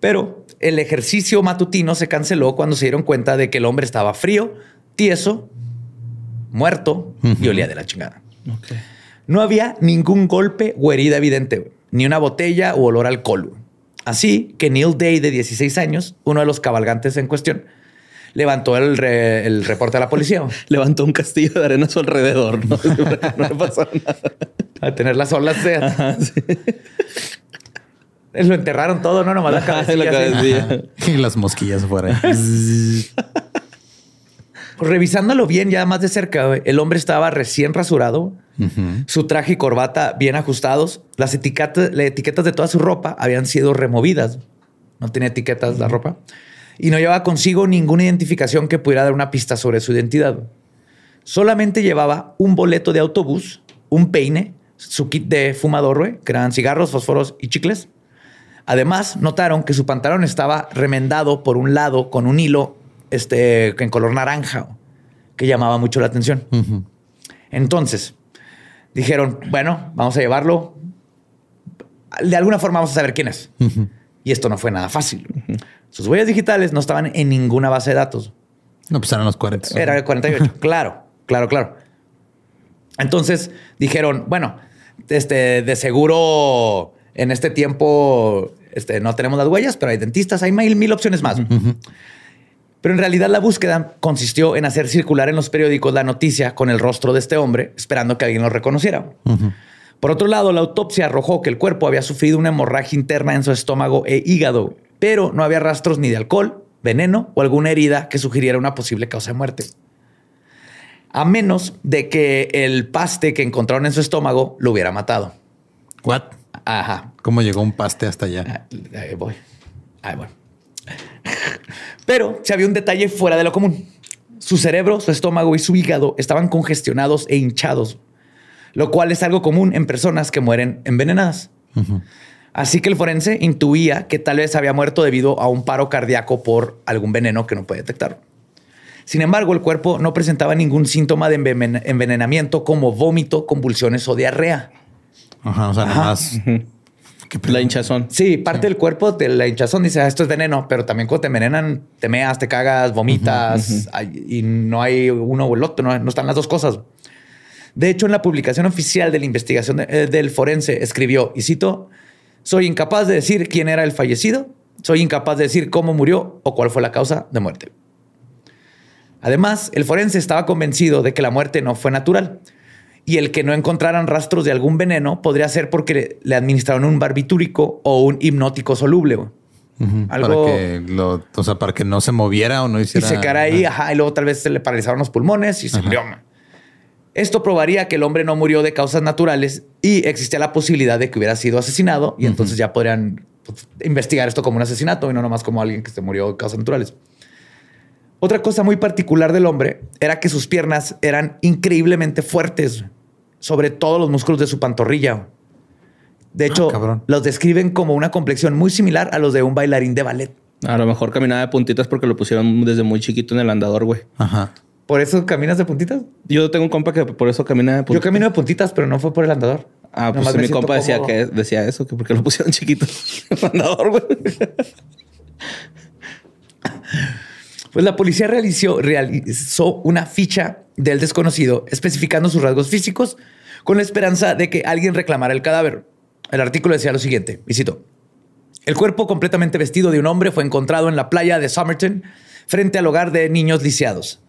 B: Pero el ejercicio matutino se canceló cuando se dieron cuenta de que el hombre estaba frío, tieso, muerto y olía de la chingada. No había ningún golpe o herida evidente, ni una botella o olor a alcohol. Así que Neil Day, de 16 años, uno de los cabalgantes en cuestión, levantó el, re- el reporte a la policía
C: Levantó un castillo de arena a su alrededor. No, no le pasó nada.
B: a tener las olas de... Lo enterraron todo, no nomás la cabecilla.
C: la
B: así.
C: cabecilla.
A: Y las mosquillas fuera.
B: Pues revisándolo bien ya más de cerca, el hombre estaba recién rasurado, su traje y corbata bien ajustados, las etiquetas, las etiquetas de toda su ropa habían sido removidas. No tenía etiquetas la ropa. Y no llevaba consigo ninguna identificación que pudiera dar una pista sobre su identidad. Solamente llevaba un boleto de autobús, un peine, su kit de fumador, que eran cigarros, fósforos y chicles. Además, notaron que su pantalón estaba remendado por un lado con un hilo este, en color naranja, que llamaba mucho la atención. Entonces, dijeron, bueno, vamos a llevarlo. De alguna forma vamos a saber quién es. Y esto no fue nada fácil. Sus huellas digitales no estaban en ninguna base de datos.
A: No, pues eran los 40.
B: Era el 48. claro, claro, claro. Entonces dijeron, bueno, este, de seguro en este tiempo este, no tenemos las huellas, pero hay dentistas, hay mil, mil opciones más. Pero en realidad la búsqueda consistió en hacer circular en los periódicos la noticia con el rostro de este hombre, esperando que alguien lo reconociera. Por otro lado, la autopsia arrojó que el cuerpo había sufrido una hemorragia interna en su estómago e hígado, pero no había rastros ni de alcohol, veneno o alguna herida que sugiriera una posible causa de muerte. A menos de que el paste que encontraron en su estómago lo hubiera matado.
A: What?
B: Ajá.
A: ¿Cómo llegó un paste hasta allá?
B: Ah, Ahí voy. Ahí voy. Pero se había un detalle fuera de lo común. Su cerebro, su estómago y su hígado estaban congestionados e hinchados, lo cual es algo común en personas que mueren envenenadas. Así que el forense intuía que tal vez había muerto debido a un paro cardíaco por algún veneno que no puede detectar. Sin embargo, el cuerpo no presentaba ningún síntoma de enven- envenenamiento como vómito, convulsiones o diarrea.
A: Ajá, o sea, nada más.
C: La hinchazón.
B: Sí, parte del cuerpo de la hinchazón dice, "Ah, esto es veneno, pero también cuando te envenenan, te meas, te cagas, vomitas y no hay uno o el otro, no, no están las dos cosas. De hecho, en la publicación oficial de la investigación de- eh, del forense escribió, y cito, soy incapaz de decir quién era el fallecido, soy incapaz de decir cómo murió o cuál fue la causa de muerte. Además, el forense estaba convencido de que la muerte no fue natural y el que no encontraran rastros de algún veneno podría ser porque le, administraron un barbitúrico o un hipnótico soluble. algo-
A: Para que lo, o sea, para que no se moviera o no
B: Y
A: hiciera.
B: se quedara ahí, ajá, y luego tal vez se le paralizaron los pulmones y se murió. Esto probaría que el hombre no murió de causas naturales y existía la posibilidad de que hubiera sido asesinado y entonces ya podrían pues, investigar esto como un asesinato y no nomás como alguien que se murió de causas naturales. Otra cosa muy particular del hombre era que sus piernas eran increíblemente fuertes, sobre todo los músculos de su pantorrilla. De hecho,
A: cabrón.
B: los describen como una complexión muy similar a los de un bailarín de ballet.
C: A lo mejor caminaba de puntitas porque lo pusieron desde muy chiquito en el andador, güey.
A: Ajá.
B: ¿Por eso caminas de puntitas?
C: Yo tengo un compa que por eso camina de
B: Yo
C: puntitas.
B: camino de puntitas, pero no fue por el andador.
C: Ah, pues
B: Nomás
C: mi compa decía
B: cómodo.
C: que decía eso, que porque lo pusieron chiquito el andador, güey.
B: Pues la policía realizó, realizó una ficha del desconocido especificando sus rasgos físicos con la esperanza de que alguien reclamara el cadáver. El artículo decía lo siguiente, y cito, El cuerpo completamente vestido de un hombre fue encontrado en la playa de Somerton frente al hogar de niños lisiados.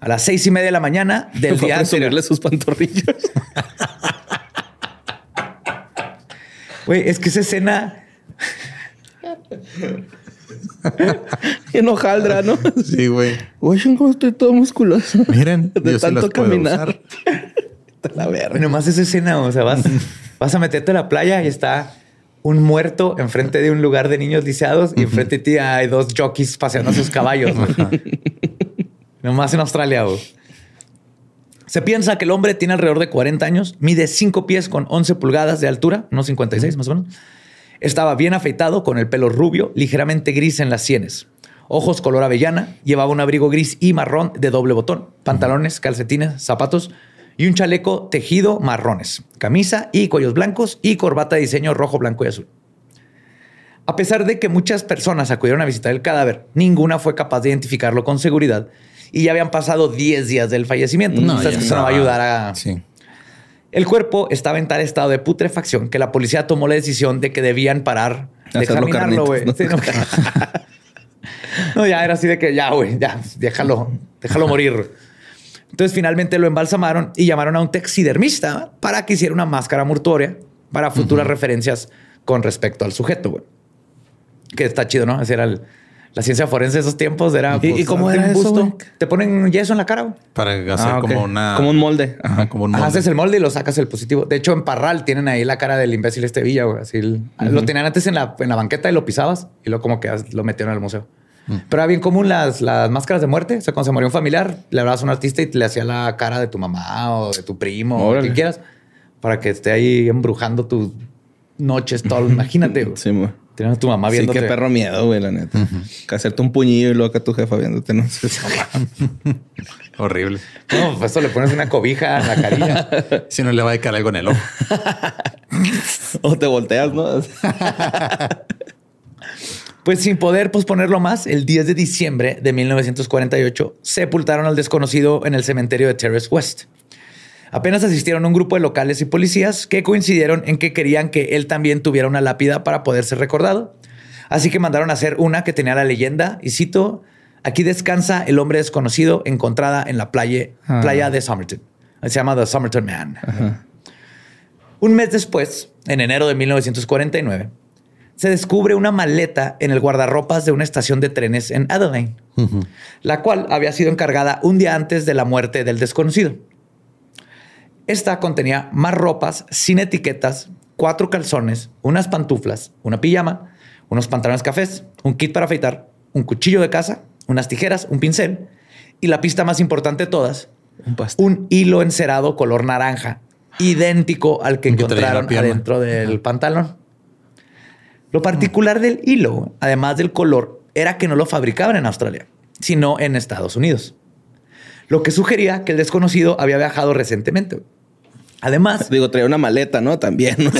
B: A las seis y media de la mañana del día
C: a
B: anterior.
C: sus pantorrillas.
B: Güey, es que esa escena...
C: en hojaldra, ¿no?
A: Sí, güey.
C: Güey, cómo estoy todo musculoso.
A: Miren,
C: De
A: yo sí
C: tanto
A: las puedo
C: caminar.
A: usar.
C: La verga.
B: Nomás esa escena, o sea, vas, vas a meterte a la playa y está un muerto enfrente de un lugar de niños lisiados y enfrente de ti hay dos jockeys paseando sus caballos. Nomás en Australia. Güey. Se piensa que el hombre tiene alrededor de 40 años, mide 5 pies con 11 pulgadas de altura, unos 56 más o menos. Estaba bien afeitado, con el pelo rubio, ligeramente gris en las sienes. Ojos color avellana, llevaba un abrigo gris y marrón de doble botón, pantalones, calcetines, zapatos y un chaleco tejido marrones, camisa y cuellos blancos y corbata de diseño rojo, blanco y azul. A pesar de que muchas personas acudieron a visitar el cadáver, ninguna fue capaz de identificarlo con seguridad y ya habían pasado 10 días del fallecimiento. No, que eso no va a ayudar a... Sí. El cuerpo estaba en tal estado de putrefacción que la policía tomó la decisión de que debían parar de examinarlo, güey. ¿no? ya era así de que ya, güey, ya, déjalo, déjalo morir. Entonces finalmente lo embalsamaron y llamaron a un taxidermista para que hiciera una máscara mortuoria para futuras referencias con respecto al sujeto, güey. Que está chido, ¿no? Era la ciencia forense de esos tiempos. Era,
C: ¿Y, pues, cómo era eso?
B: Te ponen yeso en la cara. Güey.
A: Para hacer ah, como una...
C: Como un molde.
A: Ajá, como un molde.
B: haces el molde y lo sacas el positivo. De hecho, en Parral tienen ahí la cara del imbécil este Villa, güey. Así Lo tenían antes en la, en la banqueta y lo pisabas y luego como que lo metieron al museo. Mm. Pero era bien común las, las máscaras de muerte. O sea, cuando se moría un familiar, le hablabas a un artista y le hacía la cara de tu mamá o de tu primo o lo que quieras para que esté ahí embrujando tus noches, todo. Imagínate.
C: Sí, güey.
B: Tienes a tu mamá viéndote.
C: Sí, qué perro miedo, güey, la neta. Que hacerte un puñillo y luego acá tu jefa viéndote, no sé.
A: Horrible.
B: No, pues eso le pones una cobija en la carilla.
A: si no le va a caer algo en el ojo.
C: o te volteas, ¿no?
B: Pues sin poder posponerlo más, el 10 de diciembre de 1948 sepultaron al desconocido en el cementerio de Terrace West. Apenas asistieron un grupo de locales y policías que coincidieron en que querían que él también tuviera una lápida para poder ser recordado. Así que mandaron a hacer una que tenía la leyenda, y cito, aquí descansa el hombre desconocido encontrada en la playa, ah. playa de Somerton. Se llama The Somerton Man. Un mes después, en enero de 1949, se descubre una maleta en el guardarropas de una estación de trenes en Adelaide, la cual había sido encargada un día antes de la muerte del desconocido. Esta contenía más ropas sin etiquetas, cuatro calzones, unas pantuflas, una pijama, unos pantalones cafés, un kit para afeitar, un cuchillo de caza, unas tijeras, un pincel y la pista más importante de todas, un, un hilo encerado color naranja, idéntico al que encontraron adentro del pantalón. Lo particular del hilo, además del color, era que no lo fabricaban en Australia, sino en Estados Unidos. Lo que sugería que el desconocido había viajado recientemente. Además,
C: digo, traía una maleta, ¿no? También.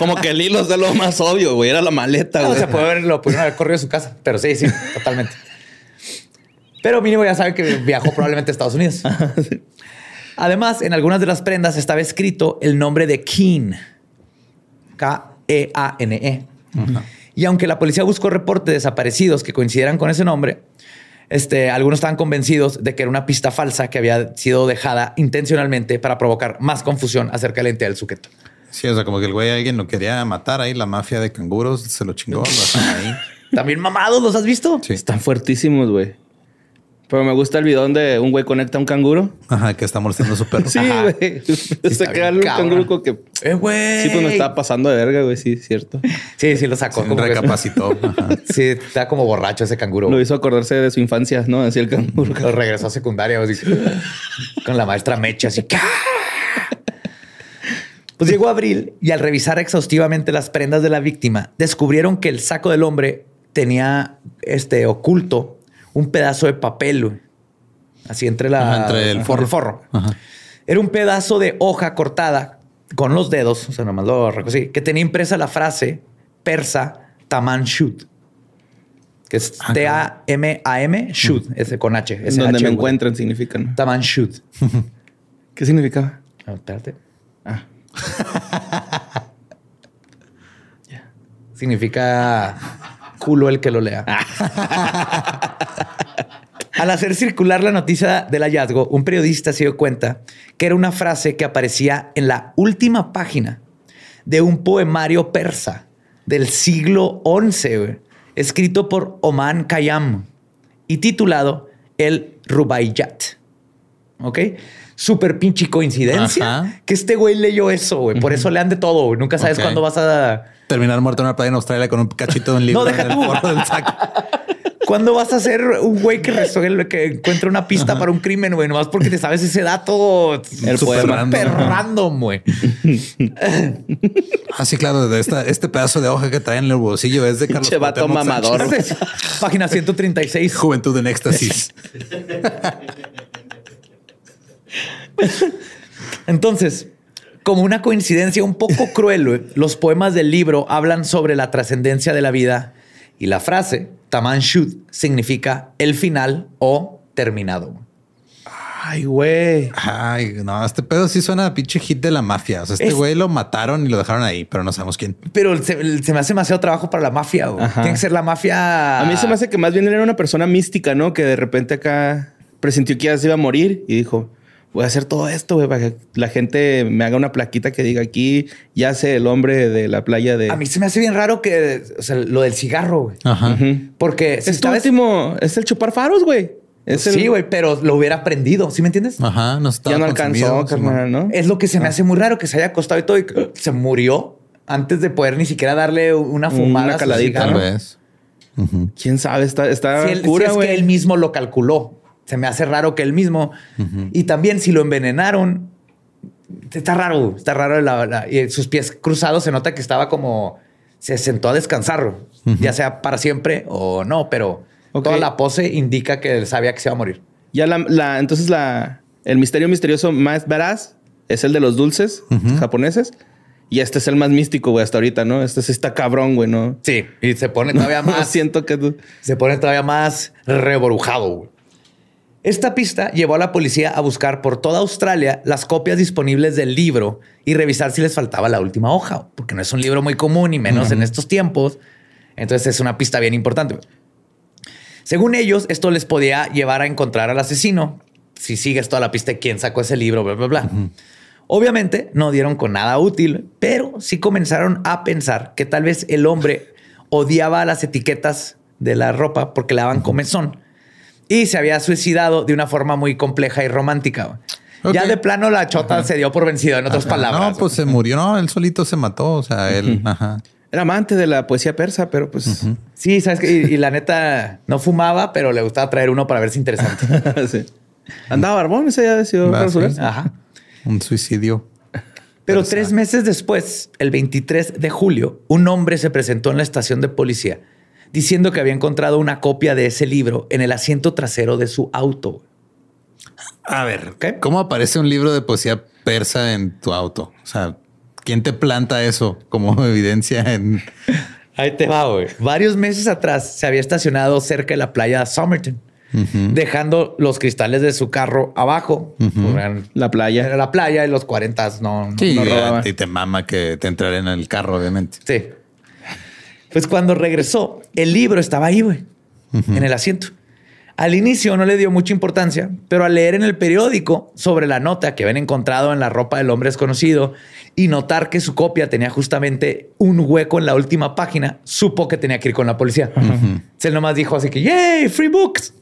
C: Como, que el hilo es de lo más obvio, güey. Era la maleta, güey.
B: No, se puede ver, lo pudieron haber corrido a su casa. Pero sí, sí, totalmente. Pero mínimo ya sabe que viajó probablemente a Estados Unidos. Además, en algunas de las prendas estaba escrito el nombre de Keen. K-E-A-N-E. Y aunque la policía buscó reportes de desaparecidos que coincidieran con ese nombre, este, algunos estaban convencidos de que era una pista falsa que había sido dejada intencionalmente para provocar más confusión acerca de la identidad del sujeto.
A: Sí, o sea, como que el güey alguien lo quería matar ahí, la mafia de canguros se lo chingó. ahí.
B: También mamados, ¿los has visto?
C: Sí. Están fuertísimos, güey. Pero me gusta el video donde un güey conecta a un canguro.
A: Ajá, que está molestando a su perro.
C: sí, güey. Se queda el canguro con que.
B: Eh, güey.
C: Sí, pues me estaba pasando de verga, güey. Sí, cierto.
B: Sí, sí lo sacó.
A: Sí, recapacitó.
B: Sí, está como borracho ese canguro.
C: Lo hizo acordarse de su infancia, ¿no? Así el canguro.
B: Lo regresó a secundaria, así, con la maestra Mecha, así. Pues llegó abril y al revisar exhaustivamente las prendas de la víctima, descubrieron que el saco del hombre tenía este oculto un pedazo de papel, así entre la
A: entre el forro.
B: Era un pedazo de hoja cortada con los dedos, o sea, nomás lo recogí, que tenía impresa la frase persa Taman Shud, que es ah, T-A-M-A-M, Shud, ese con H.
C: Donde me encuentran significa, ¿no?
B: Taman Shud.
C: ¿Qué significaba?
B: Ah, espérate. Ah. Significa culo el que lo lea. Al hacer circular la noticia del hallazgo, un periodista se dio cuenta que era una frase que aparecía en la última página de un poemario persa del siglo XI, escrito por Oman Khayyam y titulado El Rubaiyat. ¿Ok? Súper pinche coincidencia que este güey leyó eso, güey. Por eso lean de todo, Nunca sabes cuándo vas a
A: terminar muerto en una playa en Australia con un cachito de un libro
B: No, deja
A: en el
B: tú.
A: forro del saco.
B: ¿Cuándo vas a ser un güey que, resuelve- que encuentra una pista para un crimen, güey? Nomás porque te sabes ese dato.
C: El
A: Súper
C: poema.
A: random.
B: Güey.
A: Ah, sí, claro. De esta, este pedazo de hoja que trae en el bolsillo es de Carlos
C: Pinche vato mamador.
A: Sánchez.
B: Página 136.
A: Juventud en éxtasis.
B: Entonces, como una coincidencia un poco cruel, güey, los poemas del libro hablan sobre la trascendencia de la vida y la frase Taman Shud significa el final o terminado.
C: Ay, güey.
A: Ay, no, este pedo sí suena a pinche hit de la mafia. O sea, este
B: Es-
A: güey lo mataron y lo dejaron ahí, pero no sabemos quién.
B: Pero se, se me hace demasiado trabajo para la mafia. güey. Tiene que ser la mafia.
C: A mí se me hace que más bien él era una persona mística, ¿no? Que de repente acá presintió que ya se iba a morir y dijo, voy a hacer todo esto, güey, para que la gente me haga una plaquita que diga aquí yace el hombre de la playa de...
B: A mí se me hace bien raro que o sea, lo del cigarro, güey.
A: Ajá.
B: Porque si
C: Es tu último, es el chupar faros, güey. Es
B: Sí, güey, pero lo hubiera aprendido. ¿Sí me entiendes?
A: Ajá, no estaba
C: Ya no alcanzó,
A: consumido,
C: carnal, ¿no?
B: Es lo que se me hace muy raro que se haya acostado y todo y se murió antes de poder ni siquiera darle una fumada.
C: Una
B: a su
C: caladita,
A: Tal
B: cigarro.
A: vez.
C: ¿Quién sabe? Está, está
B: Si, él- si
C: cura,
B: es que él mismo lo calculó. Se me hace raro que él mismo. Y también si lo envenenaron, está raro, está raro. la- la- y sus pies cruzados se nota que estaba como se sentó a descansar, ya sea para siempre o no, pero
C: Ok.
B: toda la pose indica que él sabía que se iba a morir.
C: Ya la, la- entonces la, el misterio misterioso más veraz es el de los dulces japoneses. Y este es el más místico, güey, hasta ahorita, ¿no? Este sí está cabrón, güey, ¿no?
B: Sí, y se pone todavía más.
C: siento que...
B: se pone todavía más reborujado. güey. Esta pista llevó a la policía a buscar por toda Australia las copias disponibles del libro y revisar si les faltaba la última hoja, porque no es un libro muy común y menos en estos tiempos. Entonces es una pista bien importante. Según ellos, esto les podía llevar a encontrar al asesino. Si sigues toda la pista de quién sacó ese libro, bla, bla, bla. Obviamente no dieron con nada útil, pero sí comenzaron a pensar que tal vez el hombre odiaba las etiquetas de la ropa porque le daban comezón y se había suicidado de una forma muy compleja y romántica. Ya de plano la chota se dio por vencido, en otras
A: Ajá.
B: palabras.
A: No, pues se murió. No, él solito se mató. O sea, él. Ajá.
C: Era amante de la poesía persa, pero pues...
B: Sí, sabes que y, y la neta no fumaba, pero le gustaba traer uno para verse interesante.
C: sí. Andaba barbón, ese ya decidió
A: sí.
B: Ajá.
A: Un suicidio.
B: Pero
A: Persa.
B: tres meses después, el 23 de julio, un hombre se presentó en la estación de policía diciendo que había encontrado una copia de ese libro en el asiento trasero de su auto.
A: A ver,
B: ¿Qué?
A: ¿cómo aparece un libro de poesía persa en tu auto? O sea, ¿quién te planta eso como evidencia en...
B: Ahí te va, güey. Varios meses atrás se había estacionado cerca de la playa de Somerton, dejando los cristales de su carro abajo.
C: La playa.
B: Era la playa y los 40 no,
A: Sí,
B: no
A: a
B: robaban.
A: ti te mama que te entrara en el carro, obviamente.
B: Sí. Pues cuando regresó, el libro estaba ahí, güey, en el asiento. Al inicio no le dio mucha importancia, pero al leer en el periódico sobre la nota que habían encontrado en la ropa del hombre desconocido y notar que su copia tenía justamente un hueco en la última página, supo que tenía que ir con la policía. Entonces Él nomás dijo así que, ¡yay! ¡Free books!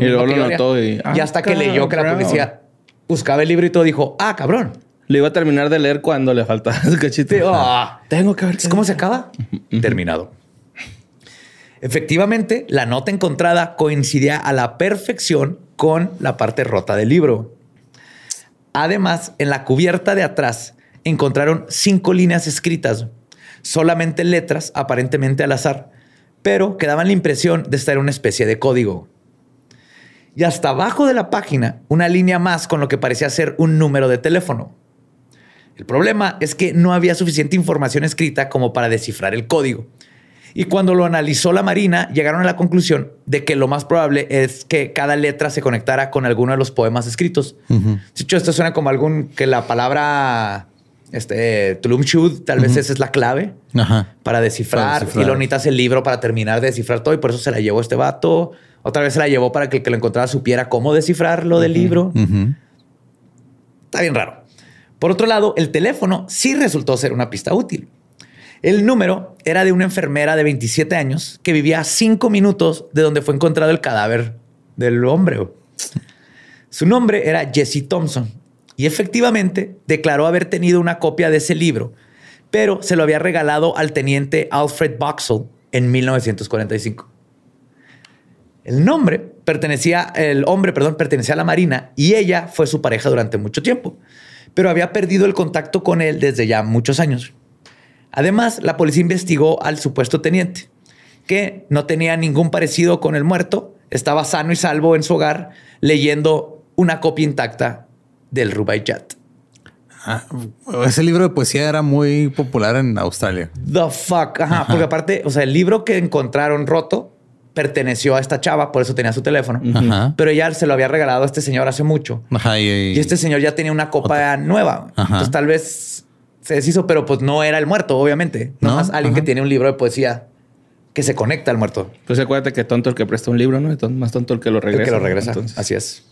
C: Y luego lo notó y-
B: Y hasta que leyó que la policía buscaba el libro y todo, dijo, ¡ah, cabrón!
C: Le iba a terminar de leer cuando le faltaba el cachito.
B: Sí, ah.
C: Tengo que ver
B: ¿Es ¿Cómo se acaba? Terminado. Efectivamente, la nota encontrada coincidía a la perfección con la parte rota del libro. Además, en la cubierta de atrás encontraron cinco líneas escritas, solamente letras aparentemente al azar, pero que daban la impresión de estar en una especie de código. Y hasta abajo de la página, una línea más con lo que parecía ser un número de teléfono. El problema es que no había suficiente información escrita como para descifrar el código. Y cuando lo analizó la Marina, llegaron a la conclusión de que lo más probable es que cada letra se conectara con alguno de los poemas escritos. De hecho, esto suena como algún que la palabra este, Tulum Shud, tal vez esa es la clave
A: Ajá.
B: para descifrar.
A: Para descifrar.
B: Y lo necesitas el libro para terminar de descifrar todo. Y por eso se la llevó este vato. Otra vez se la llevó para que el que lo encontrara supiera cómo descifrar lo del libro. Está bien raro. Por otro lado, el teléfono sí resultó ser una pista útil. El número era de una enfermera de 27 años que vivía a cinco minutos de donde fue encontrado el cadáver del hombre. Su nombre era Jesse Thompson y efectivamente declaró haber tenido una copia de ese libro, pero se lo había regalado al teniente Alfred Boxall en 1945. El nombre pertenecía, el hombre, perdón, pertenecía a la Marina y ella fue su pareja durante mucho tiempo, pero había perdido el contacto con él desde ya muchos años. Además, la policía investigó al supuesto teniente, que no tenía ningún parecido con el muerto, estaba sano y salvo en su hogar leyendo una copia intacta del Rubaiyat.
A: Ah, ese libro de poesía era muy popular en Australia.
B: The fuck. Ajá, porque aparte, o sea, el libro que encontraron roto perteneció a esta chava, por eso tenía su teléfono.
A: Ajá.
B: Pero ella se lo había regalado a este señor hace mucho.
A: Ajá, y,
B: Y este señor ya tenía una copa nueva.
A: Ajá.
B: Entonces tal vez se deshizo, pero pues no era el muerto, obviamente. No más alguien
A: ajá.
B: que tiene un libro de poesía que se conecta al muerto.
C: Pues acuérdate que tonto el que presta un libro, ¿no? Más tonto el que lo
B: El
C: regresa.
B: que lo
C: ¿no?
B: regresa.
C: Entonces,
B: Así es.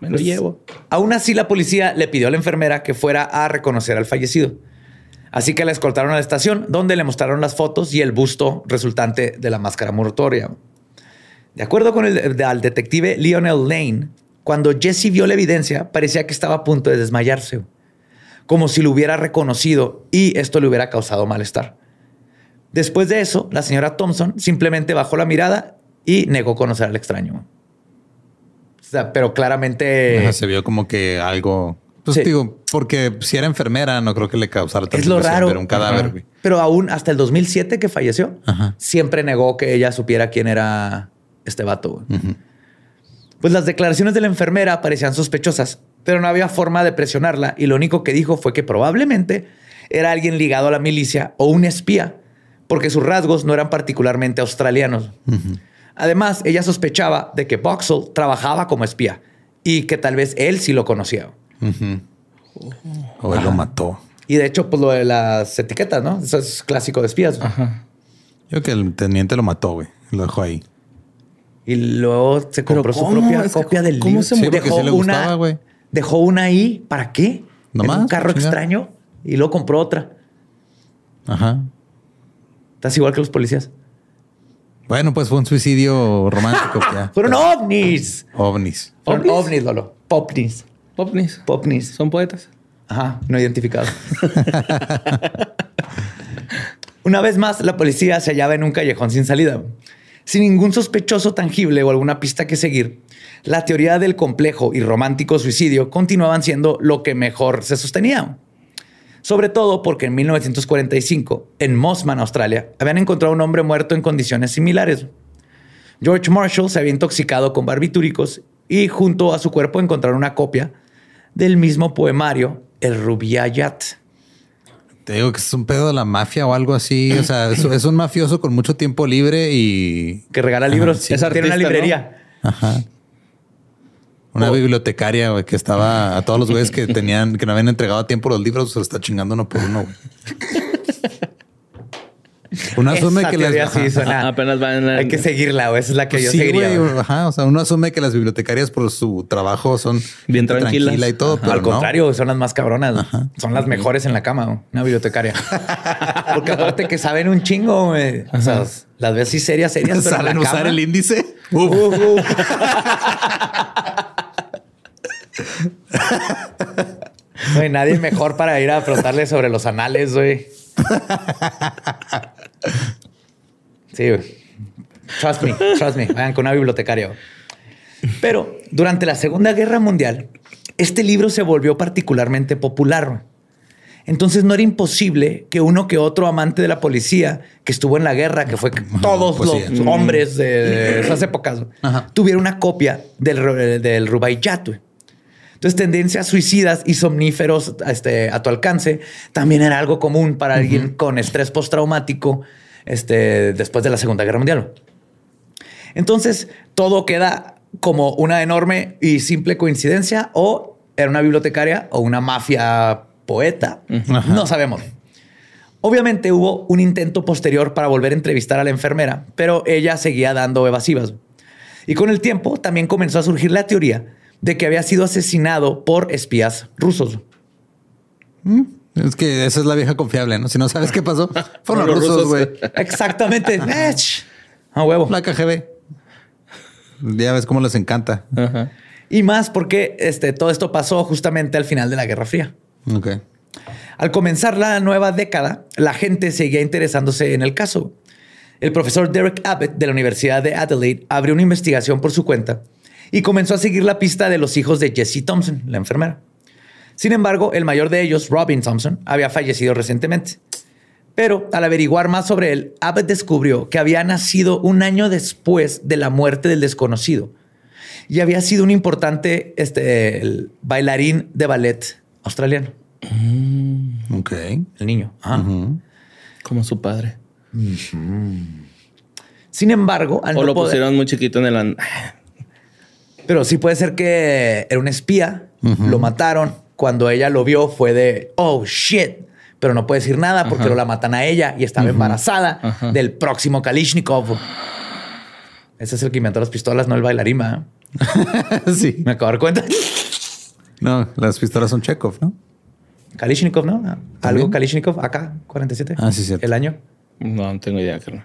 C: me lo
B: Pues,
C: llevo.
B: Aún así, la policía le pidió a la enfermera que fuera a reconocer al fallecido. Así que la escoltaron a la estación, donde le mostraron las fotos y el busto resultante de la máscara mortuoria. De acuerdo con el al detective Lionel Lane, cuando Jesse vio la evidencia, parecía que estaba a punto de desmayarse, como si lo hubiera reconocido y esto le hubiera causado malestar. Después de eso, la señora Thompson simplemente bajó la mirada y negó conocer al extraño. Pero claramente
A: se vio como que algo. Pues
B: Sí.
A: digo, porque si era enfermera, no creo que le causara tanta
B: Es lo raro.
A: ver un cadáver. Güey.
B: Pero aún hasta el 2007 que falleció,
A: Ajá.
B: siempre negó que ella supiera quién era este vato. Pues las declaraciones de la enfermera parecían sospechosas, pero no había forma de presionarla y lo único que dijo fue que probablemente era alguien ligado a la milicia o un espía, porque sus rasgos no eran particularmente australianos. Además, ella sospechaba de que Boxall trabajaba como espía y que tal vez él sí lo conocía.
A: Ujú. O él lo mató.
B: Y de hecho, pues lo de las etiquetas, ¿no? Eso es clásico de espías. güey.
A: Yo creo que el teniente lo mató, güey. Lo dejó ahí.
B: Y luego se compró su
C: ¿cómo?
B: propia
C: Es que
B: copia del
C: ¿cómo
B: libro.
C: se
A: Sí, porque sí le gustaba, güey.
B: Dejó una ahí. ¿Para qué?
A: Nomás,
B: en un carro
A: chinga.
B: extraño. Y luego compró otra.
A: Ajá.
B: Estás igual que los policías.
A: Bueno, pues fue un suicidio romántico. ya.
B: Fueron ovnis.
A: ovnis.
B: Fueron
C: ¿Ovnis?
B: ovnis, Lolo. Popnis.
C: Popnis.
B: Popnis.
C: Son poetas.
B: Ajá, no identificado. Una vez más, la policía se hallaba en un callejón sin salida. Sin ningún sospechoso tangible o alguna pista que seguir, la teoría del complejo y romántico suicidio continuaban siendo lo que mejor se sostenía. Sobre todo porque en 1945, en Mossman, Australia, habían encontrado un hombre muerto en condiciones similares. George Marshall se había intoxicado con barbitúricos y junto a su cuerpo encontraron una copia del mismo poemario, el Rubaiyat.
A: Te digo que es un pedo de la mafia o algo así. O sea, es, es un mafioso con mucho tiempo libre y
B: que regala libros.
A: sí.
C: Es
B: Tiene una
C: artista,
B: librería.
A: Ajá. Una
B: Oh.
A: bibliotecaria, güey, que estaba a todos los güeyes que tenían, que no habían entregado a tiempo los libros, se los está chingando uno por uno, güey. Uno asume
B: Esa
A: que las,
B: sí suena-
C: Apenas van en-
B: Hay que seguirla, güey. Esa es la que
A: Pues
B: yo
A: sí,
B: seguiría.
A: ajá. O sea, uno asume que las bibliotecarias por su trabajo son
C: Bien tranquilas.
A: tranquila y todo,
C: Ajá.
A: pero
B: Al
A: no.
B: contrario, son las más cabronas. Son las mejores en la cama, güey. una bibliotecaria. Porque aparte que saben un chingo, güey. O sea, las ves así serias, serias, pero en
A: ¿Saben
B: la
A: usar
B: cama-
A: el índice?
B: Uf, uf. Nadie mejor para ir a preguntarle sobre los anales, güey. Sí, güey. Trust me, trust me. Vayan con una bibliotecaria. Pero durante la Segunda Guerra Mundial, este libro se volvió particularmente popular. Entonces no era imposible que uno que otro amante de la policía que estuvo en la guerra, que fue todos
A: pues
B: los
A: sí.
B: hombres de esas épocas,
A: Ajá.
B: tuviera una copia del, Ru- del Rubaiyat. Entonces, tendencias suicidas y somníferos este, a tu alcance también era algo común para alguien con estrés postraumático este, después de la Segunda Guerra Mundial. Entonces, todo queda como una enorme y simple coincidencia o era una bibliotecaria o una mafia poeta. No sabemos. Obviamente hubo un intento posterior para volver a entrevistar a la enfermera, pero ella seguía dando evasivas. Y con el tiempo también comenzó a surgir la teoría de que había sido asesinado por espías rusos.
A: Es que esa es la vieja confiable, ¿no? Si no sabes qué pasó, fueron los rusos, güey.
B: Exactamente. A huevo.
A: La KGB. Ya ves cómo les encanta.
C: Ajá.
B: Y más porque este, todo esto pasó justamente al final de la Guerra Fría.
A: Ok.
B: Al comenzar la nueva década, la gente seguía interesándose en el caso. El profesor Derek Abbott de la Universidad de Adelaide abrió una investigación por su cuenta y comenzó a seguir la pista de los hijos de Jessie Thompson, la enfermera. Sin embargo, el mayor de ellos, Robin Thompson, había fallecido recientemente. Pero al averiguar más sobre él, Abbott descubrió que había nacido un año después de la muerte del desconocido y había sido un importante este, bailarín de ballet australiano.
A: Mm, ok.
B: El niño.
C: Como su padre.
B: Sin embargo,
C: al o lo pusieron muy chiquito en el.
B: Pero sí puede ser que era un espía, lo mataron. Cuando ella lo vio fue de, oh shit, pero no puede decir nada porque lo la matan a ella y estaba embarazada del próximo Kalishnikov. Ese es el que inventó las pistolas, no el bailarín.
A: sí.
B: Me acabo de dar cuenta.
A: no, las pistolas son Chekhov, ¿no?
B: Kalishnikov, ¿no? Algo Kalishnikov, acá, 47.
A: Ah, sí, cierto.
B: El año.
C: No, no tengo idea, Carlos.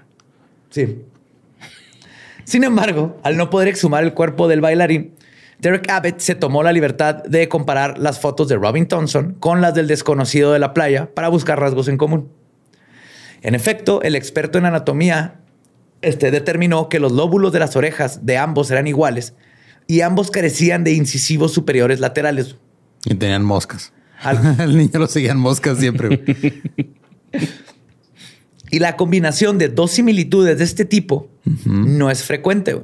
B: Sí. Sin embargo, al no poder exhumar el cuerpo del bailarín, Derek Abbott se tomó la libertad de comparar las fotos de Robin Thompson con las del desconocido de la playa para buscar rasgos en común. En efecto, el experto en anatomía este, determinó que los lóbulos de las orejas de ambos eran iguales y ambos carecían de incisivos superiores laterales.
A: Y tenían moscas. Al, niño lo seguían moscas siempre.
B: y la combinación de dos similitudes de este tipo no es frecuente.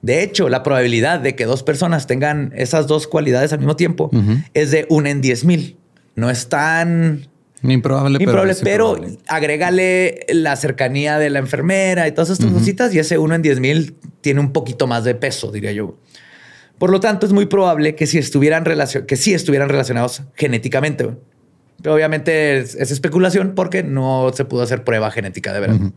B: De hecho, la probabilidad de que dos personas tengan esas dos cualidades al mismo tiempo es de una en diez mil. No es tan
A: improbable,
B: pero, agrégale la cercanía de la enfermera y todas estas cositas y ese uno en diez mil tiene un poquito más de peso, diría yo. Por lo tanto, es muy probable que si estuvieran que sí estuvieran relacionados genéticamente. Pero obviamente es, especulación porque no se pudo hacer prueba genética de verdad.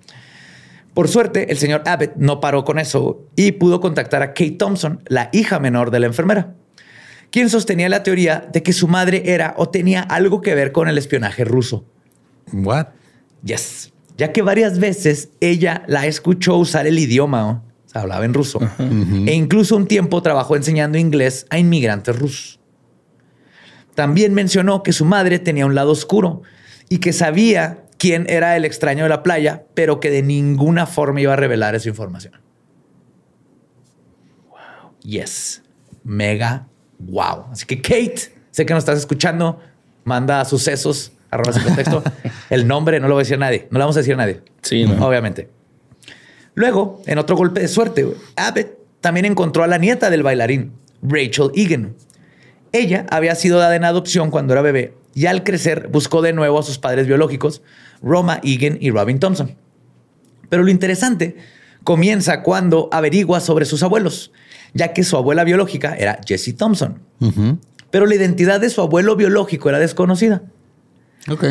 B: Por suerte, el señor Abbott no paró con eso y pudo contactar a Kate Thompson, la hija menor de la enfermera, quien sostenía la teoría de que su madre era o tenía algo que ver con el espionaje ruso.
A: What?
B: Yes. Ya que varias veces ella la escuchó usar el idioma, hablaba en ruso, e incluso un tiempo trabajó enseñando inglés a inmigrantes rusos. También mencionó que su madre tenía un lado oscuro y que sabía quién era el extraño de la playa, pero que de ninguna forma iba a revelar esa información. Wow. Yes. Mega wow. Así que Kate, sé que nos estás escuchando, manda sucesos, arroba ese contexto. el nombre no lo voy a decir a nadie. No lo vamos a decir a nadie.
C: Sí,
B: obviamente. Luego, en otro golpe de suerte, Abbott también encontró a la nieta del bailarín, Rachel Egan. Ella había sido dada en adopción cuando era bebé y al crecer buscó de nuevo a sus padres biológicos, Roma Egan y Robin Thompson. Pero lo interesante comienza cuando averigua sobre sus abuelos, ya que su abuela biológica era Jessie Thompson. Pero la identidad de su abuelo biológico era desconocida.
A: Ok.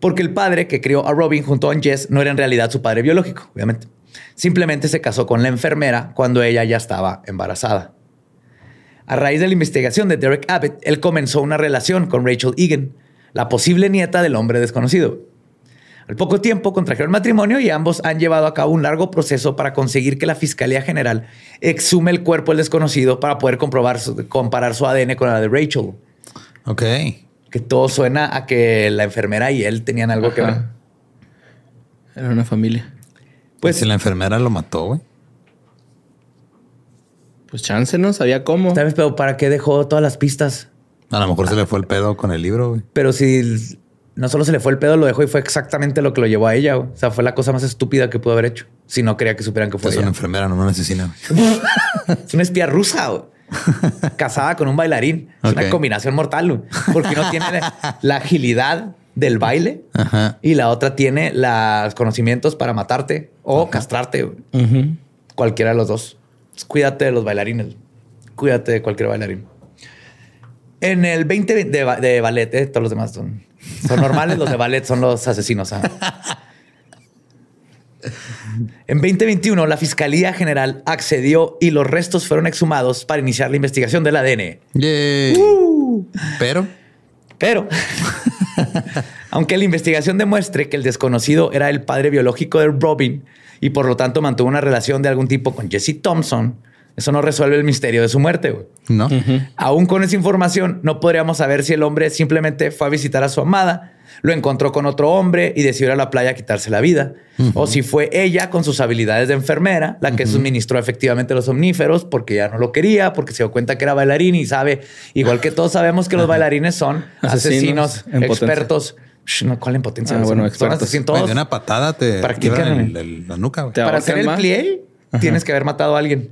B: Porque el padre que crió a Robin junto a Jess no era en realidad su padre biológico, obviamente. Simplemente se casó con la enfermera cuando ella ya estaba embarazada. A raíz de la investigación de Derek Abbott, él comenzó una relación con Rachel Egan, la posible nieta del hombre desconocido. Al poco tiempo contrajeron matrimonio y ambos han llevado a cabo un largo proceso para conseguir que la Fiscalía General exhume el cuerpo del desconocido para poder comprobar comparar su ADN con la de Rachel.
A: Ok.
B: Que todo suena a que la enfermera y él tenían algo que ver.
C: Era una familia.
A: Pues si la enfermera lo mató, güey.
C: Pues chance, ¿no? Sabía cómo.
B: ¿Sabes? Pero ¿para qué dejó todas las pistas?
A: A lo mejor se le fue el pedo con el libro, güey.
B: Pero si no solo se le fue el pedo, lo dejó y fue exactamente lo que lo llevó a ella. O sea, fue la cosa más estúpida que pudo haber hecho. Si no quería que supieran que fue
A: es
B: una
A: enfermera, no una asesina.
B: es una espía rusa, güey. casada con un bailarín. Es una combinación mortal, porque no tiene la agilidad del baile y la otra tiene los conocimientos para matarte o castrarte. Cualquiera de los dos cuídate de los bailarines. Cuídate de cualquier bailarín. En el 20 de, ballet, eh, todos los demás son, son normales, los de ballet son los asesinos. En 2021, la Fiscalía General accedió y los restos fueron exhumados para iniciar la investigación del ADN.
A: Uh. Pero.
B: Pero, aunque la investigación demuestre que el desconocido era el padre biológico de Robin, y por lo tanto mantuvo una relación de algún tipo con Jesse Thompson, eso no resuelve el misterio de su muerte.
A: No.
B: Aún con esa información, no podríamos saber si el hombre simplemente fue a visitar a su amada lo encontró con otro hombre y decidió ir a la playa a quitarse la vida. O si fue ella con sus habilidades de enfermera la que suministró efectivamente los omníferos porque ya no lo quería, porque se dio cuenta que era bailarín y sabe, igual que todos sabemos que los bailarines son asesinos,
C: potencia.
B: No, ¿Cuál en potencia?
C: Ah, bueno, expertos.
B: todos.
A: de una patada te
B: Practican el-
A: el- la nuca.
B: Para hacer el plie, tienes que haber matado a alguien.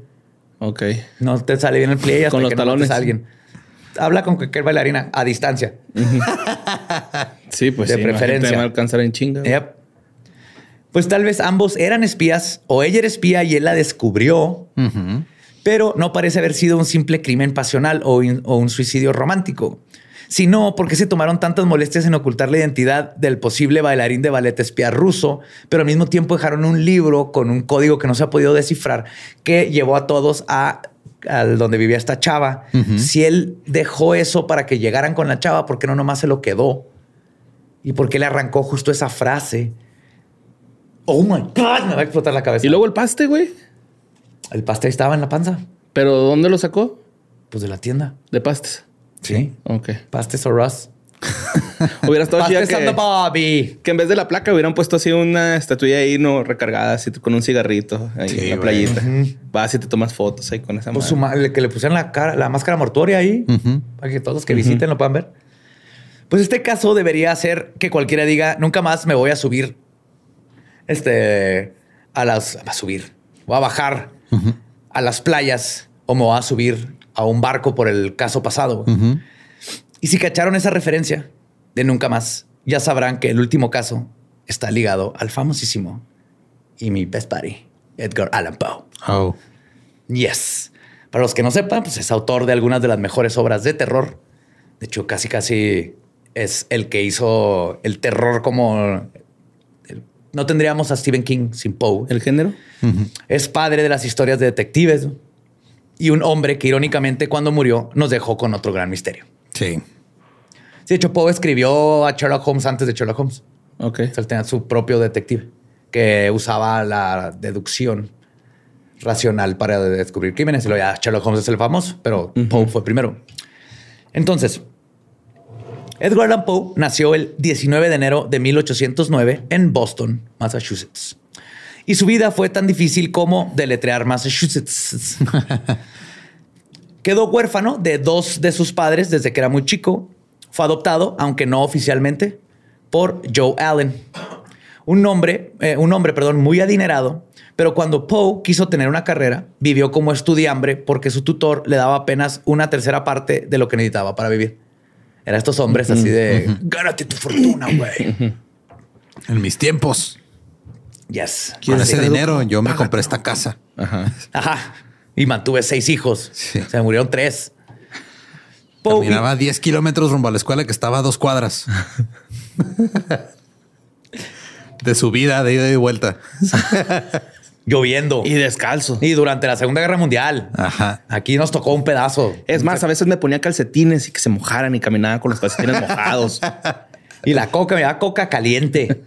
C: Ok.
B: No te sale bien el plie hasta
C: Con los
B: que no
C: talones.
B: mates a alguien. Habla con cualquier bailarina a distancia.
C: Sí, pues
B: De
C: sí,
B: preferencia.
C: me va a alcanzar en chinga.
B: Yep. Pues tal vez ambos eran espías o ella era espía y él la descubrió, pero no parece haber sido un simple crimen pasional o, in- o un suicidio romántico. Sino porque se tomaron tantas molestias en ocultar la identidad del posible bailarín de ballet espía ruso, pero al mismo tiempo dejaron un libro con un código que no se ha podido descifrar que llevó a todos a al donde vivía esta chava. Si él dejó eso para que llegaran con la chava, ¿por qué no nomás se lo quedó? ¿Y por qué le arrancó justo esa frase? Oh my God, me va a explotar la cabeza.
C: Y luego el paste, güey.
B: el pastel estaba en la panza,
C: ¿Pero dónde lo sacó?
B: pues de la tienda.
C: De pastes.
B: Sí.
C: Ok.
B: Pastes o Russ.
C: Hubiera estado
B: the
C: que,
B: Bobby.
C: que en vez de la placa hubieran puesto así una estatuilla ahí, no recargada, así con un cigarrito ahí
A: Sí,
C: en la
A: güey.
C: playita. Vas y te tomas fotos ahí con esa
B: Pues su
C: madre.
B: ma- que le pusieron la cara, la máscara mortuoria ahí,
A: Ujú.
B: para que todos los que visiten lo puedan ver. Pues este caso debería hacer que cualquiera diga, nunca más me voy a subir, este, a las, a subir, voy a bajar a las playas o me voy a subir a un barco por el caso pasado. Y si cacharon esa referencia de nunca más, ya sabrán que el último caso está ligado al famosísimo y mi best buddy, Edgar Allan Poe.
A: Oh.
B: Yes. Para los que no sepan, pues es autor de algunas de las mejores obras de terror. De hecho, casi casi es el que hizo el terror como... No tendríamos a Stephen King sin Poe.
C: ¿El género?
B: Es padre de las historias de detectives ¿no? Y un hombre que irónicamente cuando murió nos dejó con otro gran misterio.
A: Sí.
B: Sí, de hecho, Poe escribió a Sherlock Holmes antes de Sherlock Holmes.
C: Ok.
B: O sea, él tenía su propio detective que usaba la deducción racional para descubrir crímenes. Y luego ya Sherlock Holmes es el famoso, pero Poe fue primero. Entonces, Edgar Allan Poe nació el 19 de enero de 1809 en Boston, Massachusetts. Y su vida fue tan difícil como deletrear Massachusetts. Quedó huérfano de dos de sus padres desde que era muy chico. Fue adoptado, aunque no oficialmente, por Joe Allen, un hombre, eh, un hombre, perdón, muy adinerado. Pero cuando Poe quiso tener una carrera, vivió como estudiambre porque su tutor le daba apenas una tercera parte de lo que necesitaba para vivir. Eran estos hombres así de gánate tu fortuna, güey.
A: En mis tiempos.
B: Yes.
A: Con ese dinero yo me compré esta casa.
C: Ajá.
B: Ajá. Y mantuve seis hijos.
A: Sí.
B: Se me murieron tres.
A: Caminaba 10 kilómetros rumbo a la escuela que estaba a dos cuadras. de subida, de ida y vuelta.
B: lloviendo.
C: Y descalzo.
B: Y durante la Segunda Guerra Mundial.
A: Ajá.
B: Aquí nos tocó un pedazo.
C: Es más, a veces me ponía calcetines y que se mojaran y caminaba con los calcetines mojados.
B: Y la coca, me da coca caliente.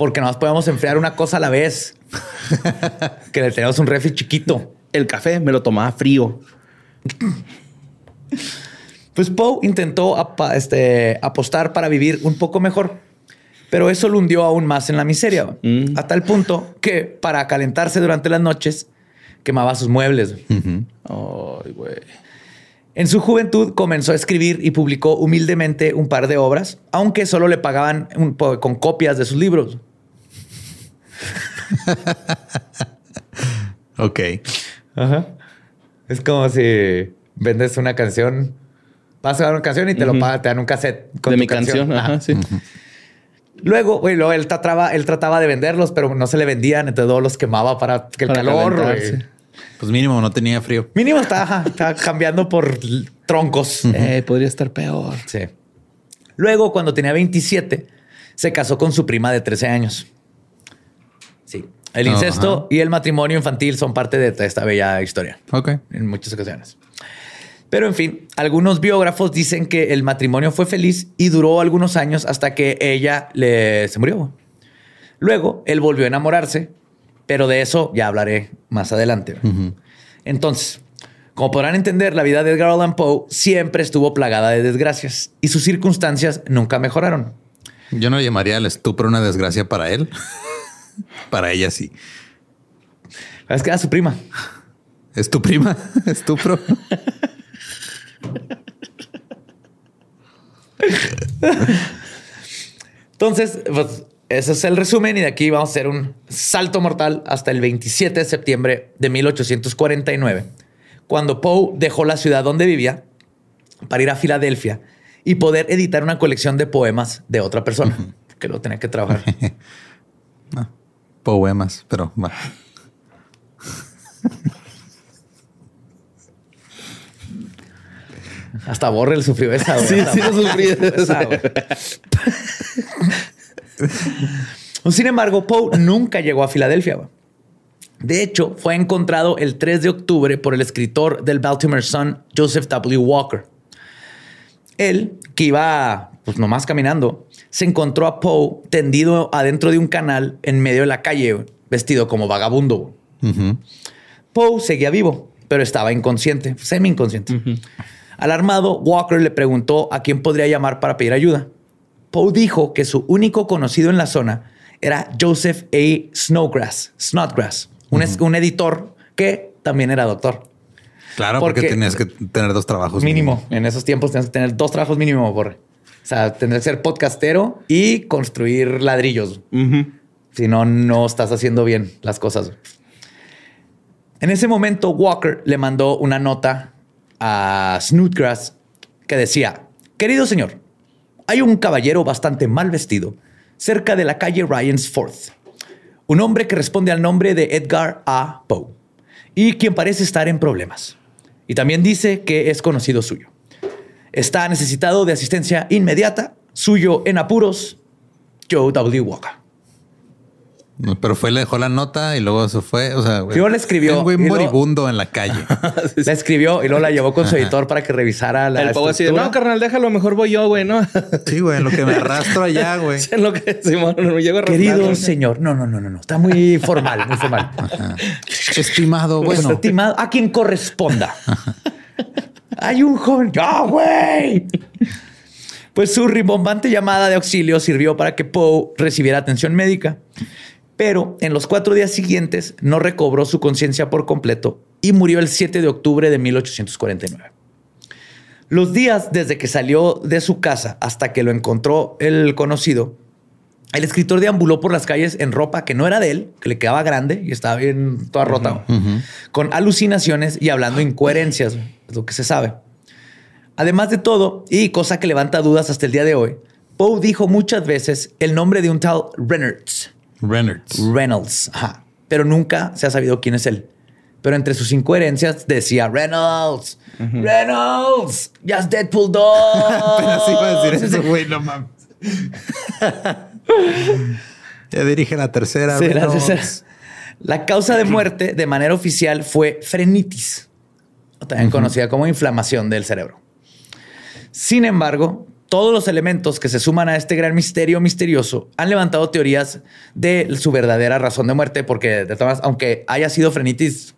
B: Porque nomás podemos enfriar una cosa a la vez. que le tenemos un refri chiquito.
C: El café me lo tomaba frío.
B: Pues Poe intentó este, apostar para vivir un poco mejor, pero eso lo hundió aún más en la miseria,
C: Mm.
B: a tal punto que para calentarse durante las noches quemaba sus muebles. En su juventud comenzó a escribir y publicó humildemente un par de obras, aunque solo le pagaban un con copias de sus libros.
A: Ok.
B: Es como si vendes una canción, vas a dar una canción y te lo pagan, te dan un cassette con
C: de
B: tu
C: mi canción.
B: Ajá.
C: Ajá, sí.
B: Luego, güey, luego él trataba, él trataba de venderlos, pero no se le vendían, entonces todos los quemaba para que el
C: Para
B: calor.
A: Pues mínimo no tenía frío.
B: Mínimo estaba, ajá, estaba cambiando por troncos.
C: Eh, podría estar peor.
B: Sí. Luego, cuando tenía 27, se casó con su prima de 13 años. Sí. El
A: Ajá.
B: incesto y el matrimonio infantil son parte de esta bella historia
A: Ok.
B: en muchas ocasiones. Pero en fin, algunos biógrafos dicen que el matrimonio fue feliz y duró algunos años hasta que ella le, se murió. Luego, él volvió a enamorarse, pero de eso ya hablaré más adelante. Entonces, como podrán entender, la vida de Edgar Allan Poe siempre estuvo plagada de desgracias y sus circunstancias nunca mejoraron.
A: Yo no llamaría al estupro una desgracia para él. Para ella sí.
B: Es que era su prima.
A: Es tu prima, estupro.
B: Entonces, pues ese es el resumen y de aquí vamos a hacer un salto mortal hasta el 27 de septiembre de 1849, cuando Poe dejó la ciudad donde vivía para ir a Filadelfia y poder editar una colección de poemas de otra persona, que lo tenía que trabajar.
A: no, poemas, pero va.
B: Hasta Borrell sufrió esa.
C: Sí, sí, lo sufrí. Esa,
B: Sin embargo, Poe nunca llegó a Filadelfia. De hecho, fue encontrado el 3 de octubre por el escritor del Baltimore Sun, Joseph W. Walker. Él, que iba pues nomás caminando, se encontró a Poe tendido adentro de un canal en medio de la calle, vestido como vagabundo. Poe seguía vivo, pero estaba inconsciente, semi inconsciente. Alarmado, Walker le preguntó a quién podría llamar para pedir ayuda. Poe dijo que su único conocido en la zona era Joseph A. Snowgrass, Snodgrass, un, editor que también era doctor.
A: Claro, porque, tenías que tener dos trabajos.
B: Mínimo. En esos tiempos tenías que tener dos trabajos mínimo, borre. O sea, tendrías que ser podcastero y construir ladrillos. Si no, no estás haciendo bien las cosas. En ese momento, Walker le mandó una nota a Snodgrass que decía, querido señor, hay un caballero bastante mal vestido cerca de la calle Ryan's Fourth. Un hombre que responde al nombre de Edgar A. Poe y quien parece estar en problemas. Y también dice que es conocido suyo. Está necesitado de asistencia inmediata, suyo en apuros, Joe W. Walker.
A: Pero fue, le dejó la nota y luego se fue. O sea,
B: le escribió.
A: Un güey moribundo en la calle.
B: la escribió y luego la llevó con su editor para que revisara la.
C: El así no, carnal, déjalo, mejor voy yo, güey, ¿no?
A: sí, güey, en lo que me arrastro allá, güey.
C: en lo que Simón, no, llego a
B: Querido señor, no, no, no, no, no. Está muy formal, muy formal.
A: Estimado, bueno.
B: Estimado, a quien corresponda. Hay un joven. ¡Ya, güey! Pues su rimbombante llamada de auxilio sirvió para que Poe recibiera atención médica pero en los cuatro días siguientes no recobró su conciencia por completo y murió el 7 de octubre de 1849. Los días desde que salió de su casa hasta que lo encontró el conocido, el escritor deambuló por las calles en ropa que no era de él, que le quedaba grande y estaba bien toda rota, con alucinaciones y hablando incoherencias, es lo que se sabe. Además de todo, y cosa que levanta dudas hasta el día de hoy, Poe dijo muchas veces el nombre de un tal Reynolds,
A: Reynolds.
B: Reynolds. Ajá. Pero nunca se ha sabido quién es él. Pero entre sus incoherencias decía Reynolds, Reynolds, ya Deadpool 2.
A: Pero sí iba a decir eso, güey, no mames. ya dirige la tercera.
B: Sí, la tercera. La causa de muerte de manera oficial fue frenitis, también conocida como inflamación del cerebro. Sin embargo, todos los elementos que se suman a este gran misterio misterioso han levantado teorías de su verdadera razón de muerte, porque de todas, aunque haya sido frenitis,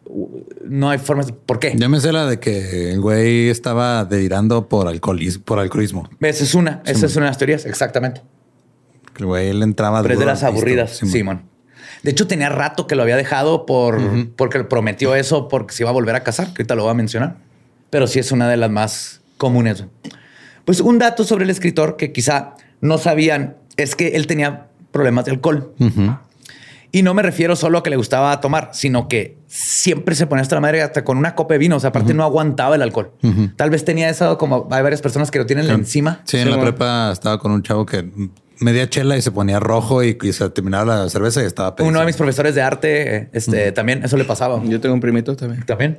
B: no hay formas de por qué.
A: Ya me sé la de que el güey estaba delirando por alcoholismo. Por alcoholismo.
B: Esa es una, esa es una de las teorías, exactamente.
A: el güey le entraba.
B: Pero es de las aburridas, Simón. De hecho, tenía rato que lo había dejado por porque prometió eso porque se iba a volver a casar, que ahorita lo voy a mencionar. Pero sí es una de las más comunes. Pues un dato sobre el escritor que quizá no sabían es que él tenía problemas de alcohol. Y no me refiero solo a que le gustaba tomar, sino que siempre se ponía hasta la madre hasta con una copa de vino. O sea, aparte no aguantaba el alcohol. Tal vez tenía eso como hay varias personas que lo tienen encima.
A: Sí, en la prepa estaba con un chavo que media chela y se ponía rojo y, se terminaba la cerveza y estaba
B: Uno de mis profesores de arte, este, también eso le pasaba.
C: Yo tengo un primito también.
B: También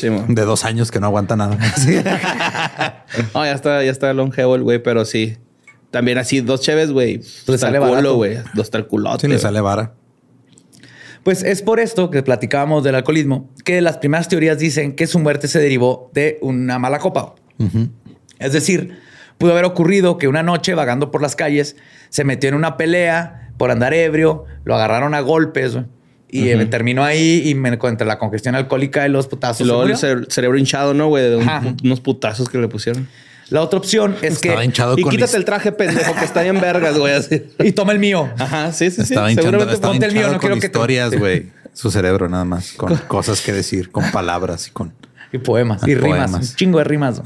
A: de dos años que no aguanta nada.
C: no, ya está, ya está longevo el güey, pero sí. También así, dos cheves, güey. Le sale culo, güey. Dos culotes.
A: Sí, le sale vara.
B: Pues es por esto que platicábamos del alcoholismo, que las primeras teorías dicen que su muerte se derivó de una mala copa. Es decir, pudo haber ocurrido que una noche, vagando por las calles, se metió en una pelea por andar ebrio, lo agarraron a golpes, y terminó ahí y me encontré la congestión alcohólica y los putazos.
C: Y luego el cerebro hinchado, ¿no, güey? De unos putazos que le pusieron.
B: La otra opción es que.
A: Estaba hinchado
C: Y
A: con
C: quítate el traje pendejo que está en vergas, güey. Así.
B: Y toma el mío.
C: Ajá, sí, sí, sí. Seguramente
A: estaba
B: ponte el mío, no quiero que te-
A: historias, güey. Su cerebro nada más, con cosas que decir, con palabras y con...
B: Y poemas. Y
A: Ah,
B: rimas.
A: poemas.
B: Un chingo de rimas.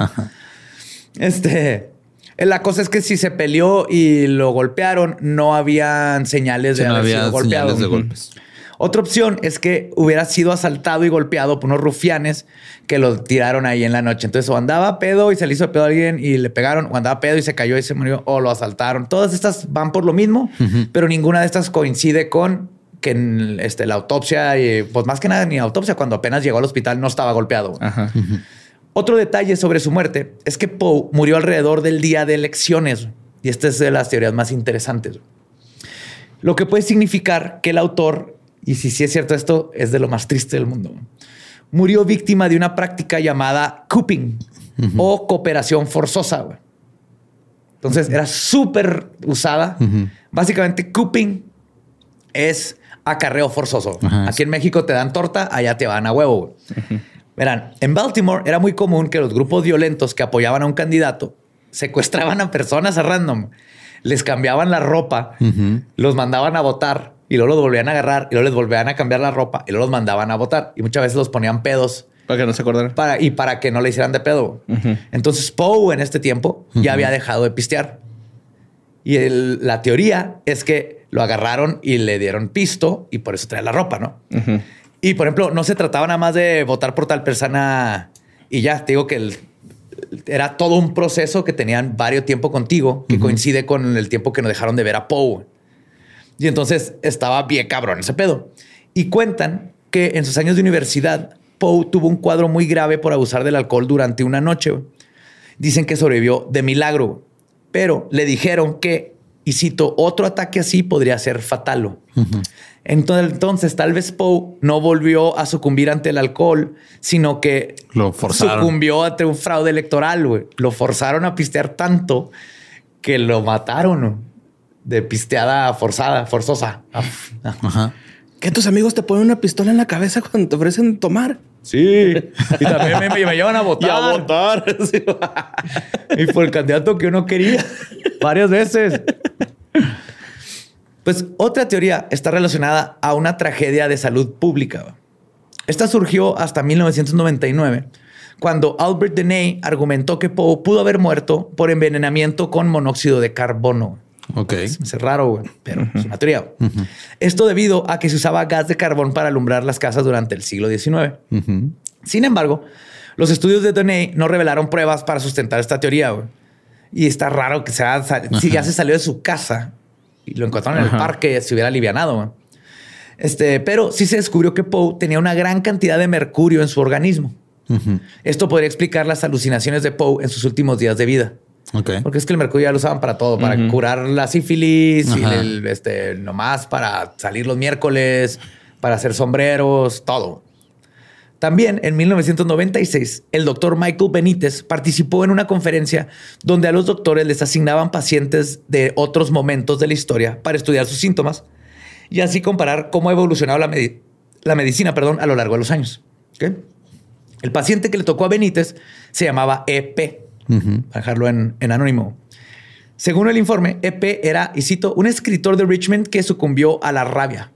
B: Este. La cosa es que si se peleó y lo golpearon, no habían señales
A: Sí,
B: de
A: no
B: haber
A: había
B: sido golpeado.
A: señales de.
B: Otra opción es que hubiera sido asaltado y golpeado por unos rufianes que lo tiraron ahí en la noche. Entonces, o andaba pedo y se le hizo pedo a alguien y le pegaron, o andaba pedo y se cayó y se murió, o lo asaltaron. Todas estas van por lo mismo, pero ninguna de estas coincide con que en este, la autopsia, y, pues más que nada ni autopsia, cuando apenas llegó al hospital no estaba golpeado.
C: Ajá.
B: Otro detalle sobre su muerte es que Poe murió alrededor del día de elecciones. Y esta es de las teorías más interesantes. Lo que puede significar que el autor, y si sí es cierto esto, es de lo más triste del mundo, murió víctima de una práctica llamada cooping o cooperación forzosa. güey. Entonces era súper usada. Básicamente, cooping es acarreo forzoso.
A: Ajá.
B: Aquí en México te dan torta, allá te van a huevo. güey. Verán, en Baltimore era muy común que los grupos violentos que apoyaban a un candidato secuestraban a personas a random, les cambiaban la ropa, los mandaban a votar y luego los volvían a agarrar y luego les volvían a cambiar la ropa y luego los mandaban a votar y muchas veces los ponían pedos
C: Para que no se acordaran.
B: para, y para que no le hicieran de pedo. Entonces Poe en este tiempo ya había dejado de pistear. Y el- la teoría es que lo agarraron y le dieron pisto y por eso trae la ropa, ¿no? Y por ejemplo, no se trataba nada más de votar por tal persona y ya, te digo que el- era todo un proceso que tenían varios tiempo contigo, que coincide con el tiempo que nos dejaron de ver a Poe. Y entonces estaba bien cabrón ese pedo. Y cuentan que en sus años de universidad, Poe tuvo un cuadro muy grave por abusar del alcohol durante una noche. Dicen que sobrevivió de milagro, pero le dijeron que, y cito, otro ataque así podría ser fatal. güey. Entonces, entonces, tal vez Poe no volvió a sucumbir ante el alcohol, sino que
A: Lo forzaron.
B: sucumbió ante un fraude electoral. Lo forzaron a pistear tanto que lo mataron de pisteada forzada, forzosa.
A: Ajá.
C: ¿Que tus amigos te ponen una pistola en la cabeza cuando te ofrecen tomar?
B: Sí. Y también me, me llevan a votar.
C: votar. Sí.
B: Y por el candidato que uno quería varias veces. Pues otra teoría está relacionada a una tragedia de salud pública. Esta surgió hasta 1999, cuando Albert Deney argumentó que Poe pudo haber muerto por envenenamiento con monóxido de carbono.
A: Ok.
B: Es raro, güey, pero es una teoría. Esto debido a que se usaba gas de carbón para alumbrar las casas durante el siglo XIX. Sin embargo, los estudios de Deney no revelaron pruebas para sustentar esta teoría. güey. Y está raro que sea, si ya se salió de su casa y lo encontraron en el parque, se hubiera alivianado. güey. Este, pero sí se descubrió que Poe tenía una gran cantidad de mercurio en su organismo. Esto podría explicar las alucinaciones de Poe en sus últimos días de vida. Porque es que el mercurio ya lo usaban para todo, para curar la sífilis, y el, este, nomás para salir los miércoles, para hacer sombreros, todo. También en 1996, el doctor Michael Benítez participó en una conferencia donde a los doctores les asignaban pacientes de otros momentos de la historia para estudiar sus síntomas y así comparar cómo ha evolucionado la, medi- la medicina perdón, a lo largo de los años. El paciente que le tocó a Benítez se llamaba EP,
A: Ujú.
B: para dejarlo en, en anónimo. Según el informe, EP era, y cito, un escritor de Richmond que sucumbió a la rabia.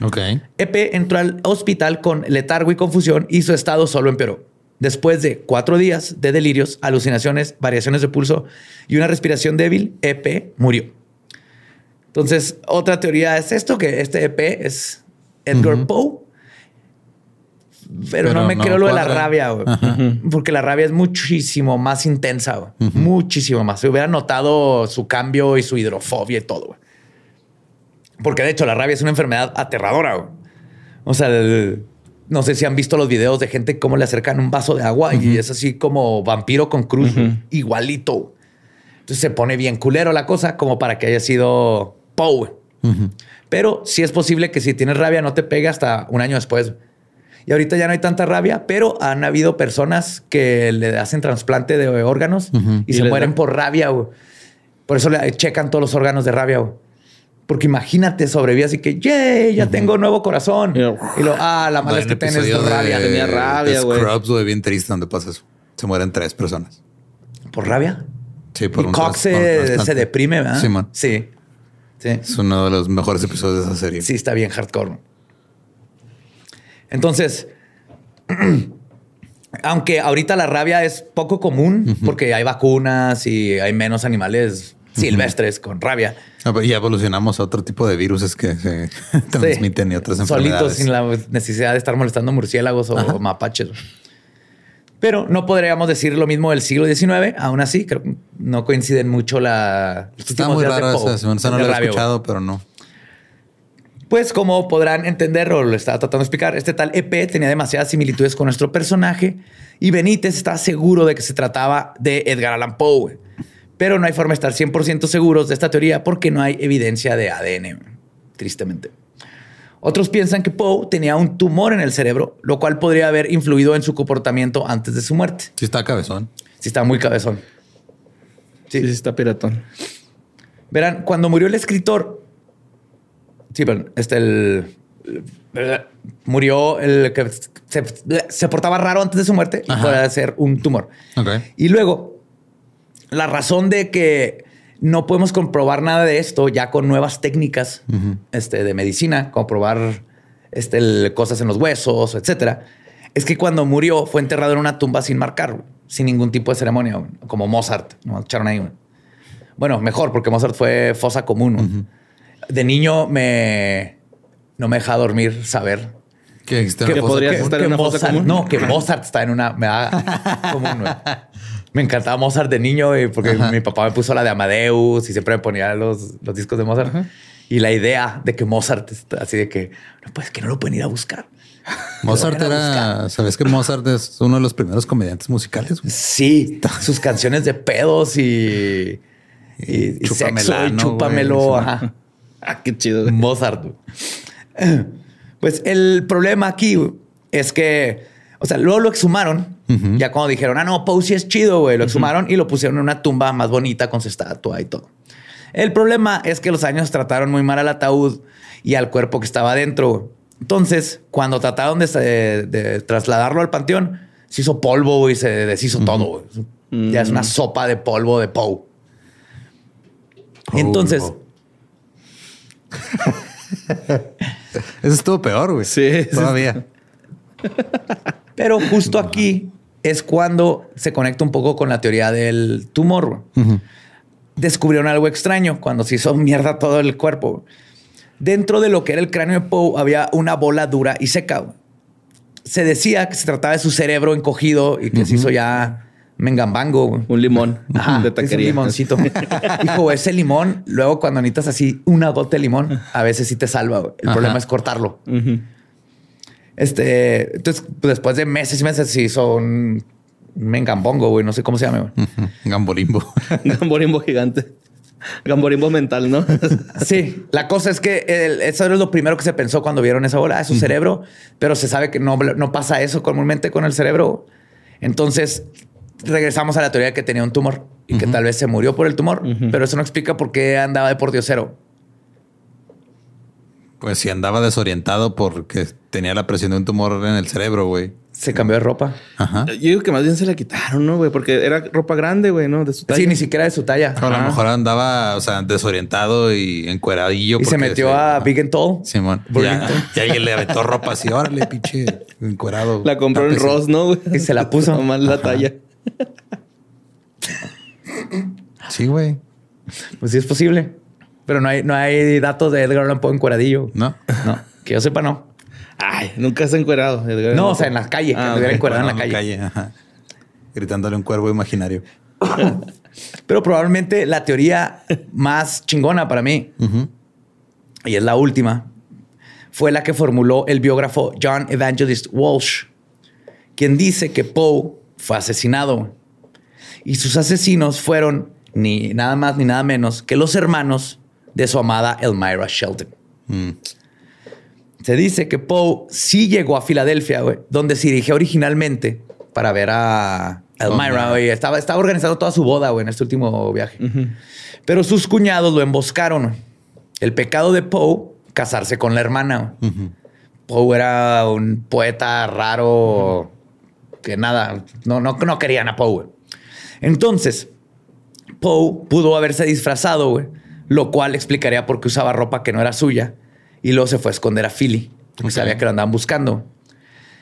A: Ok.
B: EP entró al hospital con letargo y confusión y su estado solo empeoró. Después de cuatro días de delirios, alucinaciones, variaciones de pulso y una respiración débil, EP murió. Entonces, otra teoría es esto, que este EP es Edgar. Poe. Pero,
A: Pero
B: no me
A: no
B: creo lo de la rabia, güey. Porque la rabia es muchísimo más intensa, güey. Muchísimo más. Se hubiera notado su cambio y su hidrofobia y todo, güey. Porque de hecho la rabia es una enfermedad aterradora. güey. O sea, el- no sé si han visto los videos de gente cómo le acercan un vaso de agua y es así como vampiro con cruz, igualito. Entonces se pone bien culero la cosa como para que haya sido Poe. Pero sí es posible que si tienes rabia no te pegue hasta un año después. Y ahorita ya no hay tanta rabia, pero han habido personas que le hacen trasplante de órganos y,
C: Y
B: se mueren
C: da.
B: por rabia. güey. Por eso le checan todos los órganos de rabia. güey. Porque imagínate, sobrevivías y que, ¡yay! Ya tengo nuevo corazón.
C: Y-
B: Y lo, ah, la mala es
A: Hay
B: que tienes
A: episodio
B: rabia.
A: de,
C: Tenía rabia,
A: de
C: güey.
A: Scrubs, güey, bien triste donde pasa eso. Se mueren tres personas.
B: ¿Por rabia?
A: Sí, por
B: y
A: un
B: Cox se, se deprime, ¿verdad?
A: Sí, man.
B: Sí. Sí.
A: Es uno de los mejores episodios de esa serie.
B: Sí, está bien hardcore. Entonces, aunque ahorita la rabia es poco común porque hay vacunas y hay menos animales silvestres con rabia.
A: Ah, pero Ya evolucionamos a otro tipo de virus que se transmiten y otras
B: Solitos
A: enfermedades.
B: sin la necesidad de estar molestando murciélagos o mapaches. Pero no podríamos decir lo mismo del siglo XIX. Aún así, creo que no coinciden mucho la.
A: Está muy raro
B: Poe,
A: esa. Esa no
B: de
A: lo he
B: rabia,
A: escuchado, pero no.
B: Pues como podrán entender o lo estaba tratando de explicar, este tal EP tenía demasiadas similitudes con nuestro personaje y Benítez está seguro de que se trataba de Edgar Allan Poe. Pero no hay forma de estar 100% seguros de esta teoría porque no hay evidencia de ADN, tristemente. Otros piensan que Poe tenía un tumor en el cerebro, lo cual podría haber influido en su comportamiento antes de su muerte.
A: Sí está cabezón.
B: Sí, está muy cabezón.
C: Sí, sí, está piratón.
B: Verán, cuando murió el escritor, sí, perdón, este el, murió el que se, se portaba raro antes de su muerte y podía ser un tumor.
A: Ok.
B: Y luego, la razón de que no podemos comprobar nada de esto ya con nuevas técnicas este, de medicina, como probar este, el- cosas en los huesos, etcétera, es que cuando murió fue enterrado en una tumba sin marcar, sin ningún tipo de ceremonia, como Mozart. ¿no? Echaron ahí. Bueno, mejor, porque Mozart fue fosa común. De niño me no me deja dormir saber.
C: Que
A: Una fosa
C: podrías
A: común?
C: estar en una fosa
B: Mozart,
C: común.
B: No, que Mozart está en una. Me da común, güey. Me encantaba Mozart de niño, porque
A: Ajá.
B: mi papá me puso la de Amadeus y siempre me ponía los, los discos de Mozart. Y la idea de que Mozart está así de que, no, pues que no lo pueden ir a buscar.
A: Mozart era. ¿Sabes que Mozart es uno de los primeros comediantes musicales? güey?
B: Sí, sus canciones de pedos y, y, y sexo y chúpamelo.
A: güey.
B: Ajá.
C: Ah, qué chido.
B: Mozart. Pues el problema aquí es que, o sea, luego lo exhumaron. Ya cuando dijeron, ah, no, sí es chido, güey, lo exhumaron y lo pusieron en una tumba más bonita con su estatua y todo. El problema es que los años trataron muy mal al ataúd y al cuerpo que estaba adentro. Entonces, cuando trataron de, de- de trasladarlo al panteón, se hizo polvo y se deshizo todo. Ya es una sopa de polvo de Poe. Entonces.
A: Eso estuvo peor, güey.
C: Sí, sí.
A: Todavía.
B: Pero justo aquí es cuando se conecta un poco con la teoría del tumor. Descubrieron algo extraño cuando se hizo mierda todo el cuerpo. Dentro de lo que era el cráneo de Poe había una bola dura y seca. Se decía que se trataba de su cerebro encogido y que se hizo ya mengambango. güey.
C: Un limón
B: Ajá,
C: de
B: es un
C: taquería.
B: limoncito. Hijo, ese limón, luego cuando necesitas así una gota de limón, a veces sí te salva. güey. El
A: Ajá.
B: problema es cortarlo. Este, entonces, pues, después de meses y meses se hizo un mengambongo, güey, no sé cómo se llama. güey.
A: Ujú. Gamborimbo.
C: Gamborimbo gigante. Gamborimbo mental, ¿no?
B: Sí, la cosa es que el- eso era lo primero que se pensó cuando vieron esa bola, es su cerebro, pero se sabe que no, no pasa eso comúnmente con el cerebro. Entonces, regresamos a la teoría de que tenía un tumor y que tal vez se murió por el tumor, pero eso no explica por qué andaba de por diosero.
A: Pues si andaba desorientado porque tenía la presión de un tumor en el cerebro, güey.
B: Se cambió de ropa.
A: Ajá.
C: Yo digo que más bien se la quitaron, ¿no, güey? Porque era ropa grande, güey, ¿no? De su talla.
B: Sí, ni siquiera de su talla.
A: A lo mejor andaba, o sea, desorientado y encueradillo.
B: Y se metió a Big and Tall.
A: Simón. Ya, y alguien le aventó ropa así, órale, pinche encuerado.
C: La compró en. Ross, ¿no, güey?
B: Y se la puso.
C: Nomás la talla.
A: Sí, güey.
B: Pues sí es posible. Pero no hay, no hay datos de Edgar Allan Poe en cueradillo.
A: ¿No?
B: No, que yo sepa, no.
C: Ay, nunca se ha encuerado. Edgar.
B: No, o sea, en la calle, que
C: Ah,
B: anduviera
C: ok.
B: encuerado en la calle.
A: ajá. Gritándole un cuervo imaginario.
B: Pero probablemente la teoría más chingona para mí, y es la última, fue la que formuló el biógrafo John Evangelist Walsh, quien dice que Poe fue asesinado. Y sus asesinos fueron ni nada más ni nada menos que los hermanos de su amada Elmira Shelton.
A: Mm.
B: Se dice que Poe sí llegó a Filadelfia, donde se dirigió originalmente para ver a Elmira. Estaba, estaba organizando toda su boda güey, en este último viaje. Pero sus cuñados lo emboscaron. El pecado de Poe, casarse con la hermana. Poe era un poeta raro que nada, no, no, no querían a Poe. güey. Entonces, Poe pudo haberse disfrazado, güey, lo cual explicaría por qué usaba ropa que no era suya y luego se fue a esconder a Philly, porque sabía que lo andaban buscando.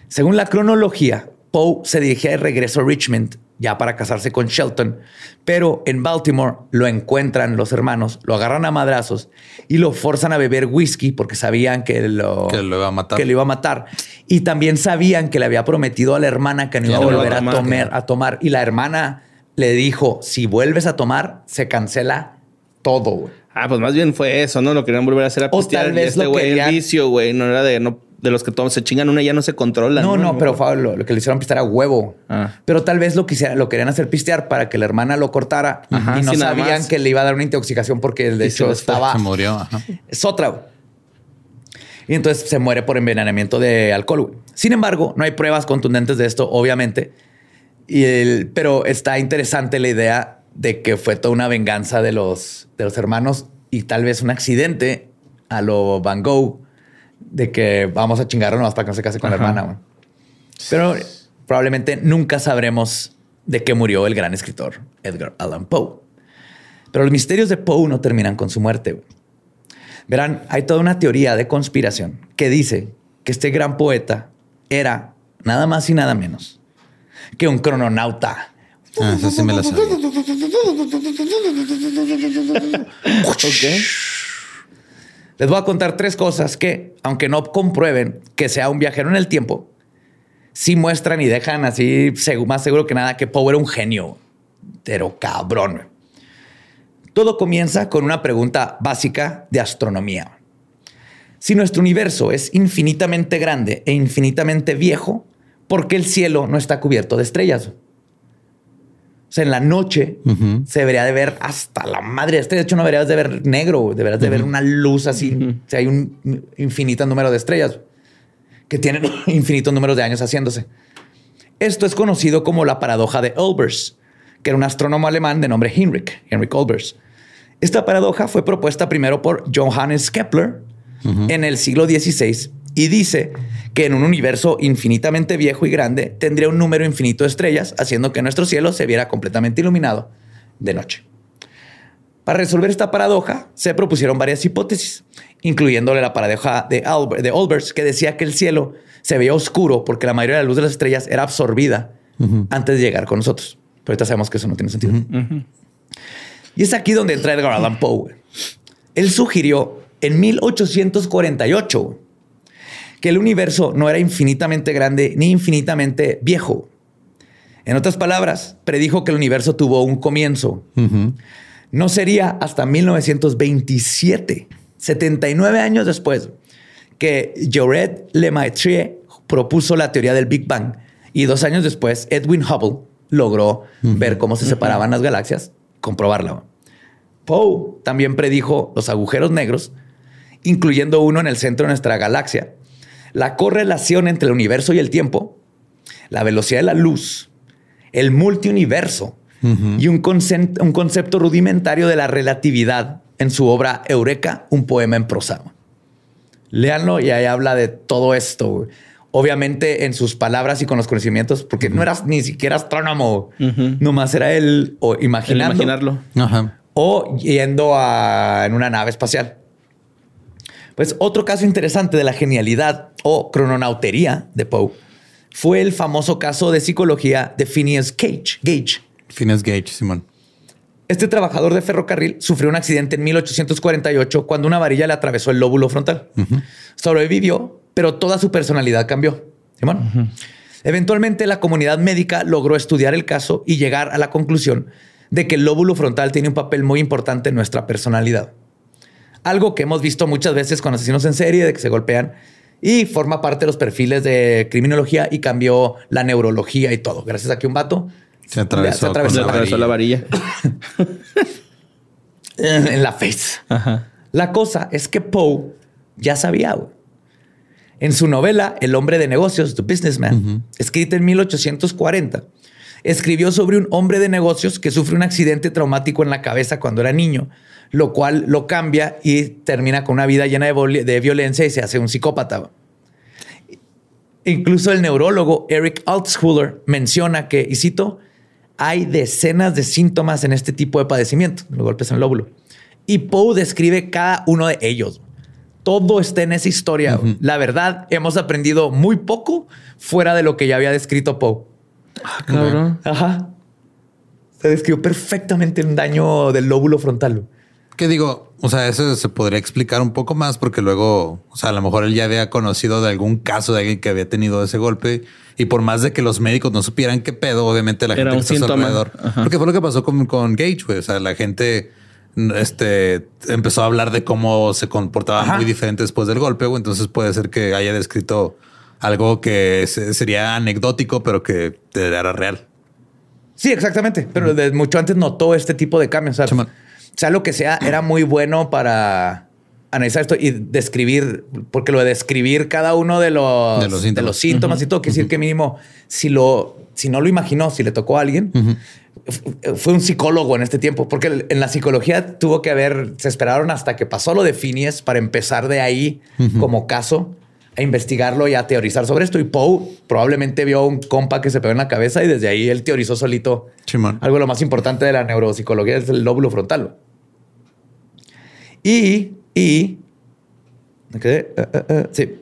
B: Según la cronología, Poe se dirigía de regreso a Richmond ya para casarse con Shelton, pero en Baltimore lo encuentran los hermanos, lo agarran a madrazos y lo forzan a beber whisky porque sabían que lo,
A: iba a matar.
B: Que lo iba a matar. Y también sabían que le había prometido a la hermana que no iba a volver a, tomar, a tomar. Y la hermana le dijo, si vuelves a tomar, se cancela todo.
C: Ah, pues más bien fue eso, ¿no? Lo querían volver a hacer a
B: pistear. O tal vez este
C: güey, el vicio, güey, no era de no de los que todos se chingan una y ya no se controlan.
B: No, no, pero lo, lo, que le hicieron pistear a huevo. Ah. Pero tal vez lo, quisiera, lo querían hacer pistear para que la hermana lo cortara y no sabían que le iba a dar una intoxicación porque de hecho estaba.
A: Se murió.
B: Es otra. Y entonces se muere por envenenamiento de alcohol. Sin embargo, no hay pruebas contundentes de esto, obviamente. Y el, pero está interesante la idea de que fue toda una venganza de los, de los hermanos y tal vez un accidente a lo Van Gogh de que vamos a chingarlo nomás para que no se case con la hermana. Pero probablemente nunca sabremos de qué murió el gran escritor Edgar Allan Poe. Pero los misterios de Poe no terminan con su muerte. Verán, hay toda una teoría de conspiración que dice que este gran poeta era nada más y nada menos que un crononauta.
A: Ah, eso sí me sabía.
B: Les voy a contar tres cosas que, aunque no comprueben que sea un viajero en el tiempo, sí muestran y dejan así más seguro que nada que Poe era un genio, pero cabrón. Todo comienza con una pregunta básica de astronomía. Si nuestro universo es infinitamente grande e infinitamente viejo, ¿por qué el cielo no está cubierto de estrellas? O sea, en la noche se debería de ver hasta la madre. Este, de hecho, no deberías de ver negro, deberías de ver una luz así. O sea, hay un infinito número de estrellas que tienen infinitos números de años haciéndose. Esto es conocido como la paradoja de Olbers, que era un astrónomo alemán de nombre Heinrich, Heinrich Olbers. Esta paradoja fue propuesta primero por Johannes Kepler en el siglo XVI y dice que en un universo infinitamente viejo y grande tendría un número infinito de estrellas, haciendo que nuestro cielo se viera completamente iluminado de noche. Para resolver esta paradoja, se propusieron varias hipótesis, incluyéndole la paradoja de, de Olbers, que decía que el cielo se veía oscuro porque la mayoría de la luz de las estrellas era absorbida antes de llegar con nosotros. Pero ahorita sabemos que eso no tiene sentido. Y es aquí donde entra Edgar Allan Poe. Él sugirió en 1848 que el universo no era infinitamente grande ni infinitamente viejo. En otras palabras, predijo que el universo tuvo un comienzo. No sería hasta 1927, 79 años después, que Jared Lemaitre propuso la teoría del Big Bang y dos años después Edwin Hubble logró ver cómo se separaban las galaxias, comprobarla. Poe también predijo los agujeros negros, incluyendo uno en el centro de nuestra galaxia, la correlación entre el universo y el tiempo, la velocidad de la luz, el multiuniverso y un, un, concepto rudimentario de la relatividad en su obra Eureka, un poema en prosa. Léanlo y ahí habla de todo esto. Obviamente en sus palabras y con los conocimientos, porque no eras ni siquiera astrónomo, nomás era él o imaginarlo o yendo a, en una nave espacial. Pues otro caso interesante de la genialidad o crononautería de Poe fue el famoso caso de psicología de Phineas Gage. Gage.
A: Phineas Gage, Simón.
B: Este trabajador de ferrocarril sufrió un accidente en 1848 cuando una varilla le atravesó el lóbulo frontal. Sobrevivió, pero toda su personalidad cambió. Simón. Eventualmente la comunidad médica logró estudiar el caso y llegar a la conclusión de que el lóbulo frontal tiene un papel muy importante en nuestra personalidad. Algo que hemos visto muchas veces con asesinos en serie, de que se golpean y forma parte de los perfiles de criminología y cambió la neurología y todo. Gracias a que un vato
A: se atravesó,
C: la, varilla.
B: en la face. La cosa es que Poe ya sabía. En su novela El hombre de negocios, The Businessman, escrita en 1840, escribió sobre un hombre de negocios que sufre un accidente traumático en la cabeza cuando era niño lo cual lo cambia y termina con una vida llena de, violencia y se hace un psicópata. Incluso el neurólogo Eric Altschuler menciona que, y cito, hay decenas de síntomas en este tipo de padecimiento, los golpes en el lóbulo. Y Poe describe cada uno de ellos. Todo está en esa historia. La verdad, hemos aprendido muy poco fuera de lo que ya había descrito Poe.
C: Ah, cabrón.
B: Ajá. Se describió perfectamente un daño del lóbulo frontal.
A: ¿Qué digo? O sea, eso se podría explicar un poco más porque luego, o sea, a lo mejor él ya había conocido de algún caso de alguien que había tenido ese golpe y por más de que los médicos no supieran qué pedo, obviamente la
C: Era
A: gente que está
C: síntoma.
A: alrededor.
C: Ajá.
A: Porque fue lo que pasó con, con Gage, güey. O sea, la gente este empezó a hablar de cómo se comportaba
B: Ajá.
A: muy diferente después del golpe, güey. Entonces puede ser que haya descrito algo que se- sería anecdótico, pero que era real.
B: Sí, exactamente. Pero desde mucho antes notó este tipo de cambios. O sea,
A: Simón.
B: Sea lo que sea, era muy bueno para analizar esto y describir, porque lo de describir cada uno de los,
A: De los síntomas.
B: de los síntomas y todo, quiere decir que mínimo, si lo, si no lo imaginó, si le tocó a alguien, fue un psicólogo en este tiempo, porque en la psicología tuvo que haber, se esperaron hasta que pasó lo de Phineas para empezar de ahí como caso a investigarlo y a teorizar sobre esto. Y Poe probablemente vio un compa que se pegó en la cabeza y desde ahí él teorizó solito algo de lo más importante de la neuropsicología es el lóbulo frontal. Y, y, ¿me quedé? Eh, eh, eh, sí.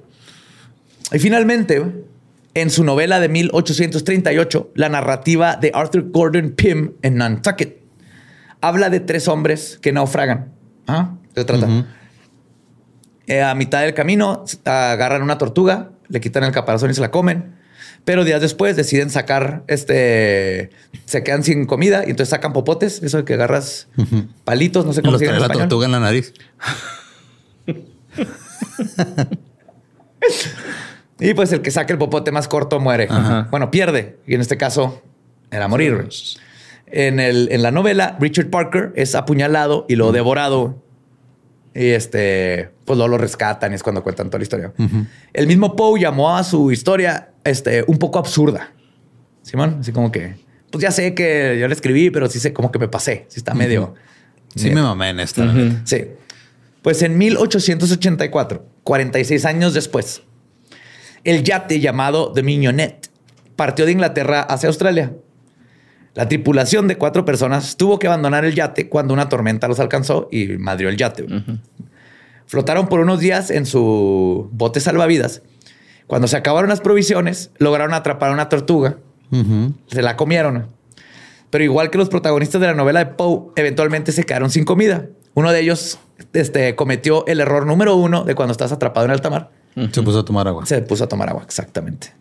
B: Y finalmente, en su novela de 1838, la narrativa de Arthur Gordon Pym en Nantucket habla de tres hombres que naufragan. ¿Ah? Eh, a mitad del camino agarran una tortuga, le quitan el caparazón y se la comen. Pero días después deciden sacar este. Se quedan sin comida y entonces sacan popotes. Eso de que agarras palitos, no sé cómo se llama
A: la tortuga en la nariz.
B: Y pues el que saque el popote más corto muere.
C: Ajá.
B: Bueno, pierde. Y en este caso era morir. En, el, en la novela, Richard Parker es apuñalado y lo devorado. Y este, pues luego lo rescatan y es cuando cuentan toda la historia. El mismo Poe llamó a su historia este, un poco absurda. Simón, así como que, pues ya sé que yo la escribí, pero sí sé como que me pasé. Sí está medio.
A: Sí, me mamé en esta.
C: Ujú.
B: Sí. Pues en 1884, 46 años después, el yate llamado The Mignonette partió de Inglaterra hacia Australia. La tripulación de cuatro personas tuvo que abandonar el yate cuando una tormenta los alcanzó y madrió el yate. Flotaron por unos días en su bote salvavidas. Cuando se acabaron las provisiones, lograron atrapar a una tortuga. Se la comieron. Pero igual que los protagonistas de la novela de Poe, eventualmente se quedaron sin comida. Uno de ellos este, cometió el error número uno de cuando estás atrapado en alta mar.
A: Se puso a tomar agua.
B: Se puso a tomar agua, exactamente.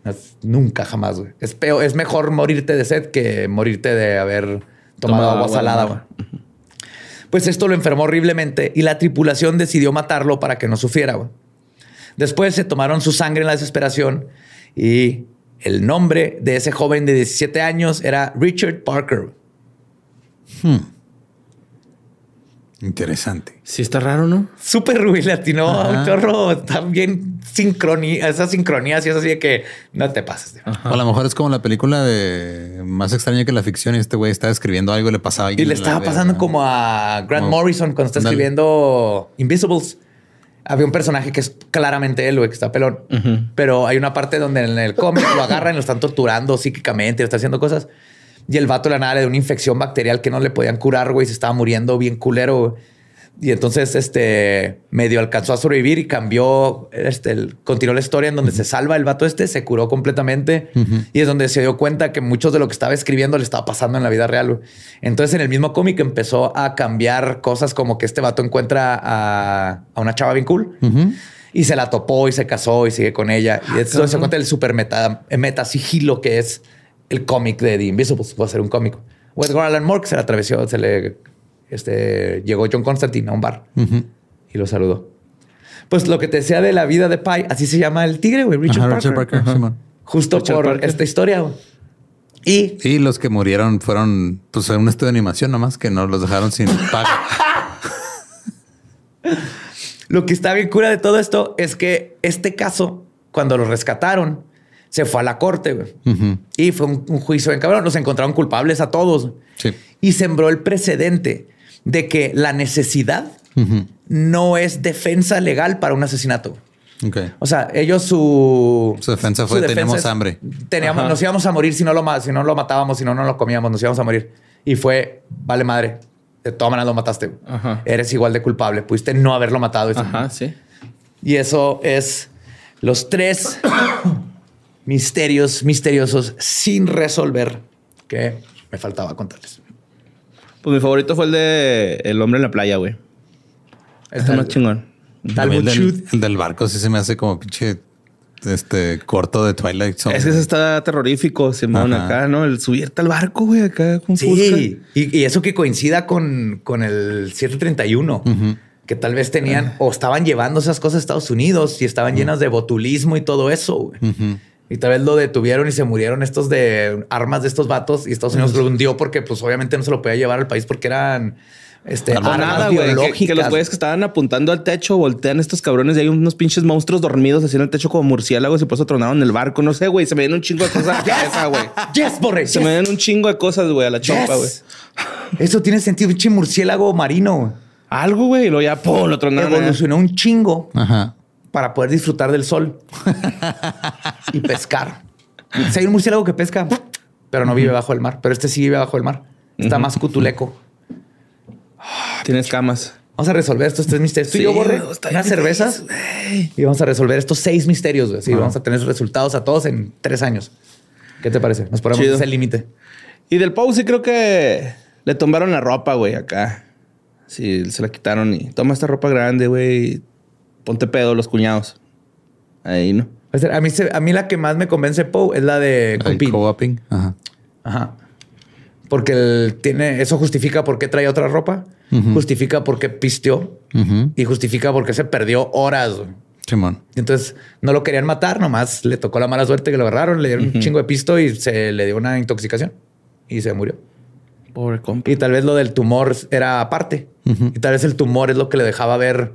B: Nunca jamás, güey. Es peor, es mejor morirte de sed que morirte de haber tomado
C: Tomado
B: agua,
C: agua
B: salada. güey. Pues esto lo enfermó horriblemente y la tripulación decidió matarlo para que no sufriera. güey. Después se tomaron su sangre en la desesperación y el nombre de ese joven de 17 años era Richard Parker.
A: Interesante.
C: Sí está raro, ¿no?
B: Súper Rubí latino,
A: Ajá.
B: un chorro, está bien sincronía, esas sincronías y es así de que no te pases.
A: O a lo mejor es como la película de más extraña que la ficción y este güey está escribiendo algo y le pasaba a
B: Y le estaba pasando como a Grant
A: Como-
B: Morrison cuando está escribiendo Invisibles. Había un personaje que es claramente él, güey, que está pelón. Pero hay una parte donde en el cómic lo agarran y lo están torturando psíquicamente, le está haciendo cosas. Y el vato de la nada le dio una infección bacterial que no le podían curar, güey. Se estaba muriendo bien culero. güey. Y entonces, este, medio alcanzó a sobrevivir y cambió, este, el- continuó la historia en donde se salva el vato este, se curó completamente. Y es donde se dio cuenta que muchos de lo que estaba escribiendo le estaba pasando en la vida real. Entonces, en el mismo cómic empezó a cambiar cosas como que este vato encuentra a, a una chava bien cool. Y se la topó y se casó y sigue con ella. Y esto se cuenta el super meta, meta sigilo que es el cómic de The Invisibles. Va a ser un cómic. Edgar Allan Moore que se le atravesó, se le este, llegó John Constantine a un bar y lo saludó. Pues lo que te decía de la vida de Pi, así se llama el tigre, güey, Richard
A: Ajá,
B: Parker.
A: Richard Parker.
B: Justo
C: Richard
B: por
C: Parker.
B: esta historia. güey. Y
A: Y los que murieron fueron pues en un estudio de animación nomás que no los dejaron sin paga.
B: Lo que está bien cura de todo esto es que este caso, cuando lo rescataron, se fue a la corte güey. Y fue un, un juicio en cabrón. Los encontraron culpables a todos
A: Sí.
B: y sembró el precedente de que la necesidad no es defensa legal para un asesinato.
A: Ok.
B: O sea, ellos su...
A: Su defensa fue, "Tenemos hambre".
B: Teníamos,
C: Ajá.
B: nos íbamos a morir si no, lo, si no lo matábamos, si no, no lo comíamos, nos íbamos a morir. Y fue, vale madre, de todas maneras lo mataste.
C: Ajá.
B: Eres igual de culpable. Pudiste no haberlo matado.
C: Ajá, sí.
B: Y eso es los tres misterios misteriosos sin resolver que me faltaba contarles.
C: Pues mi favorito fue el de El hombre en la playa, güey. Está más chingón.
A: El, del,
B: Shoot.
A: el del barco sí se me hace como pinche este corto de Twilight Zone.
C: Es que ese está terrorífico, Simón,
A: Ajá.
C: acá, ¿no? El subirte al barco, güey, acá con.
B: Sí, y, y eso que coincida con, con el 731, que tal vez tenían o estaban llevando esas cosas a Estados Unidos y estaban llenas de botulismo y todo eso. güey. Y tal vez lo detuvieron y se murieron estos de armas de estos vatos y Estados Unidos lo hundió porque pues obviamente no se lo podía llevar al país porque eran este,
A: Armas
C: güey. Que,
B: biológicas.
C: que los güeyes que estaban apuntando al techo voltean estos cabrones y hay unos pinches monstruos dormidos así en el techo como murciélagos y por eso tronaron el barco. No sé, güey. Se me vienen un chingo de cosas a la cabeza, güey.
B: Yes, Borre,
C: Se
B: yes,
C: me vienen un chingo de cosas, güey, a la chompa, güey.
B: yes. Eso tiene sentido, pinche murciélago marino.
C: Algo, güey. Y luego ya, pum, lo tronaron.
B: Evolucionó un chingo
A: Ajá.
B: Para poder disfrutar del sol y pescar. Si hay un murciélago que pesca, pero no vive bajo el mar, pero este sí vive bajo el mar. Está más cutuleco.
C: Tienes camas.
B: Vamos a resolver estos tres misterios. Tú y
C: Sí,
B: yo, Borre,
C: está
B: unas cervezas y vamos a resolver estos seis misterios. güey. Sí, vamos a tener resultados a todos en tres años. ¿Qué te parece? Nos ponemos ese límite.
C: Y del Pau sí creo que le tumbaron la ropa, güey, acá. Sí, se la quitaron y toma esta ropa grande, güey. Ponte pedo los cuñados. Ahí, ¿no?
B: A mí, se- a mí la que más me convence Poe es la de
A: co-oping. Ajá.
B: Ajá. Porque él tiene, eso justifica por qué trae otra ropa, justifica por qué pisteó y justifica por qué se perdió horas.
A: Simón.
B: Y Entonces no lo querían matar, nomás le tocó la mala suerte que lo agarraron, le dieron un chingo de pisto y se le dio una intoxicación y se murió.
C: Pobre compa.
B: Y tal vez lo del tumor era aparte. Y tal vez el tumor es lo que le dejaba ver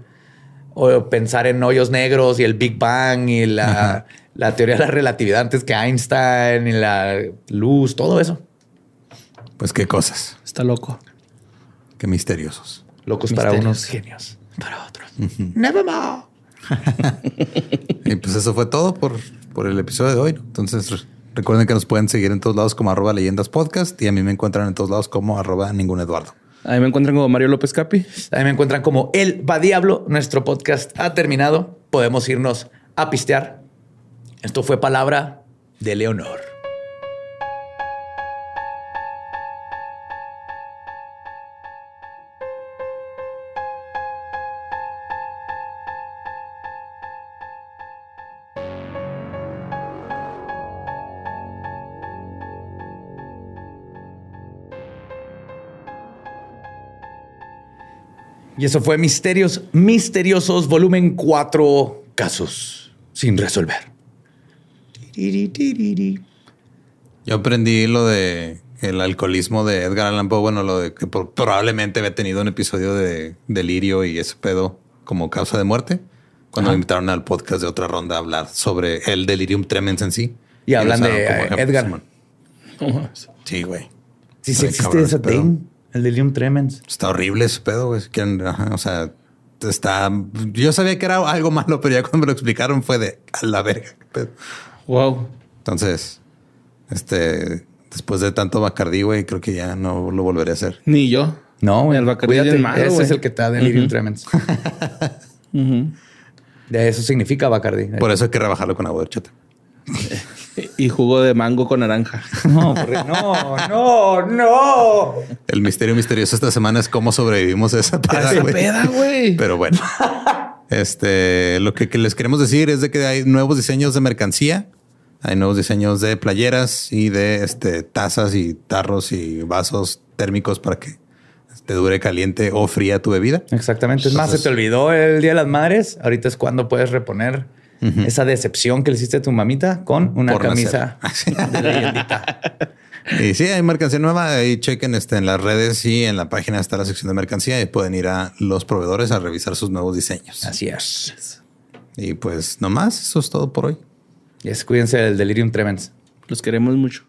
B: o pensar en hoyos negros y el Big Bang y la, la teoría de la relatividad antes que Einstein y la luz, todo eso.
A: Pues qué cosas.
C: Está loco.
A: Qué misteriosos.
B: Locos para unos, genios para otros. Nevermore.
A: Y pues eso fue todo por, por el episodio de hoy. Entonces re- recuerden que nos pueden seguir en todos lados como arroba leyendas podcast y a mí me encuentran en todos lados como arroba ningún Eduardo.
C: Ahí me encuentran como Mario López Capi.
B: También me encuentran como El Va Diablo. Nuestro podcast ha terminado. Podemos irnos a pistear. Esto fue palabra de Leonor. Y eso fue Misterios Misteriosos, volumen 4, casos sin resolver.
A: Yo aprendí lo de el alcoholismo de Edgar Allan Poe. Bueno, lo de que por- probablemente había tenido un episodio de delirio y ese pedo como causa de muerte. Cuando me invitaron al podcast de otra ronda a hablar sobre el delirium tremens en sí.
B: Y hablan de,
A: usaron como ejemplo,
B: Edgar.
A: Simón. Sí, güey.
B: Sí, existe
A: ese
B: thing, el delirium tremens.
A: Está horrible ese pedo, güey. O sea, está. Yo sabía que era algo malo, pero ya cuando me lo explicaron fue de a la verga. pedo.
C: Wow.
A: Entonces, este, después de tanto Bacardí, güey, creo que ya no lo volveré a hacer.
C: Ni yo.
B: No,
C: El Bacardí es bien malo,
B: Ese
C: güey.
B: es el que te da delirium tremens. De eso significa Bacardi.
A: Por eso hay que rebajarlo con agua de horchata.
C: Y jugo de mango con naranja.
B: No, no, no, no.
A: El misterio misterioso esta semana es cómo sobrevivimos a esa peda,
C: esa
A: güey.
C: peda, güey.
A: Pero bueno, este, lo que, que les queremos decir es de que hay nuevos diseños de mercancía. Hay nuevos diseños de playeras y de este, tazas y tarros y vasos térmicos para que te dure caliente o fría tu bebida.
B: Exactamente. Es más, se te olvidó el Día de las Madres. Ahorita es cuando puedes reponer esa decepción que le hiciste a tu mamita con una
A: Por
B: camisa
A: nacer.
B: de leyendita.
A: Y sí, hay mercancía nueva. Ahí chequen este, en las redes y en la página está la sección de mercancía y pueden ir a los proveedores a revisar sus nuevos diseños.
B: Así es.
A: Y pues nomás, eso es todo por hoy.
B: Y es, cuídense del delirium tremens.
C: Los queremos mucho.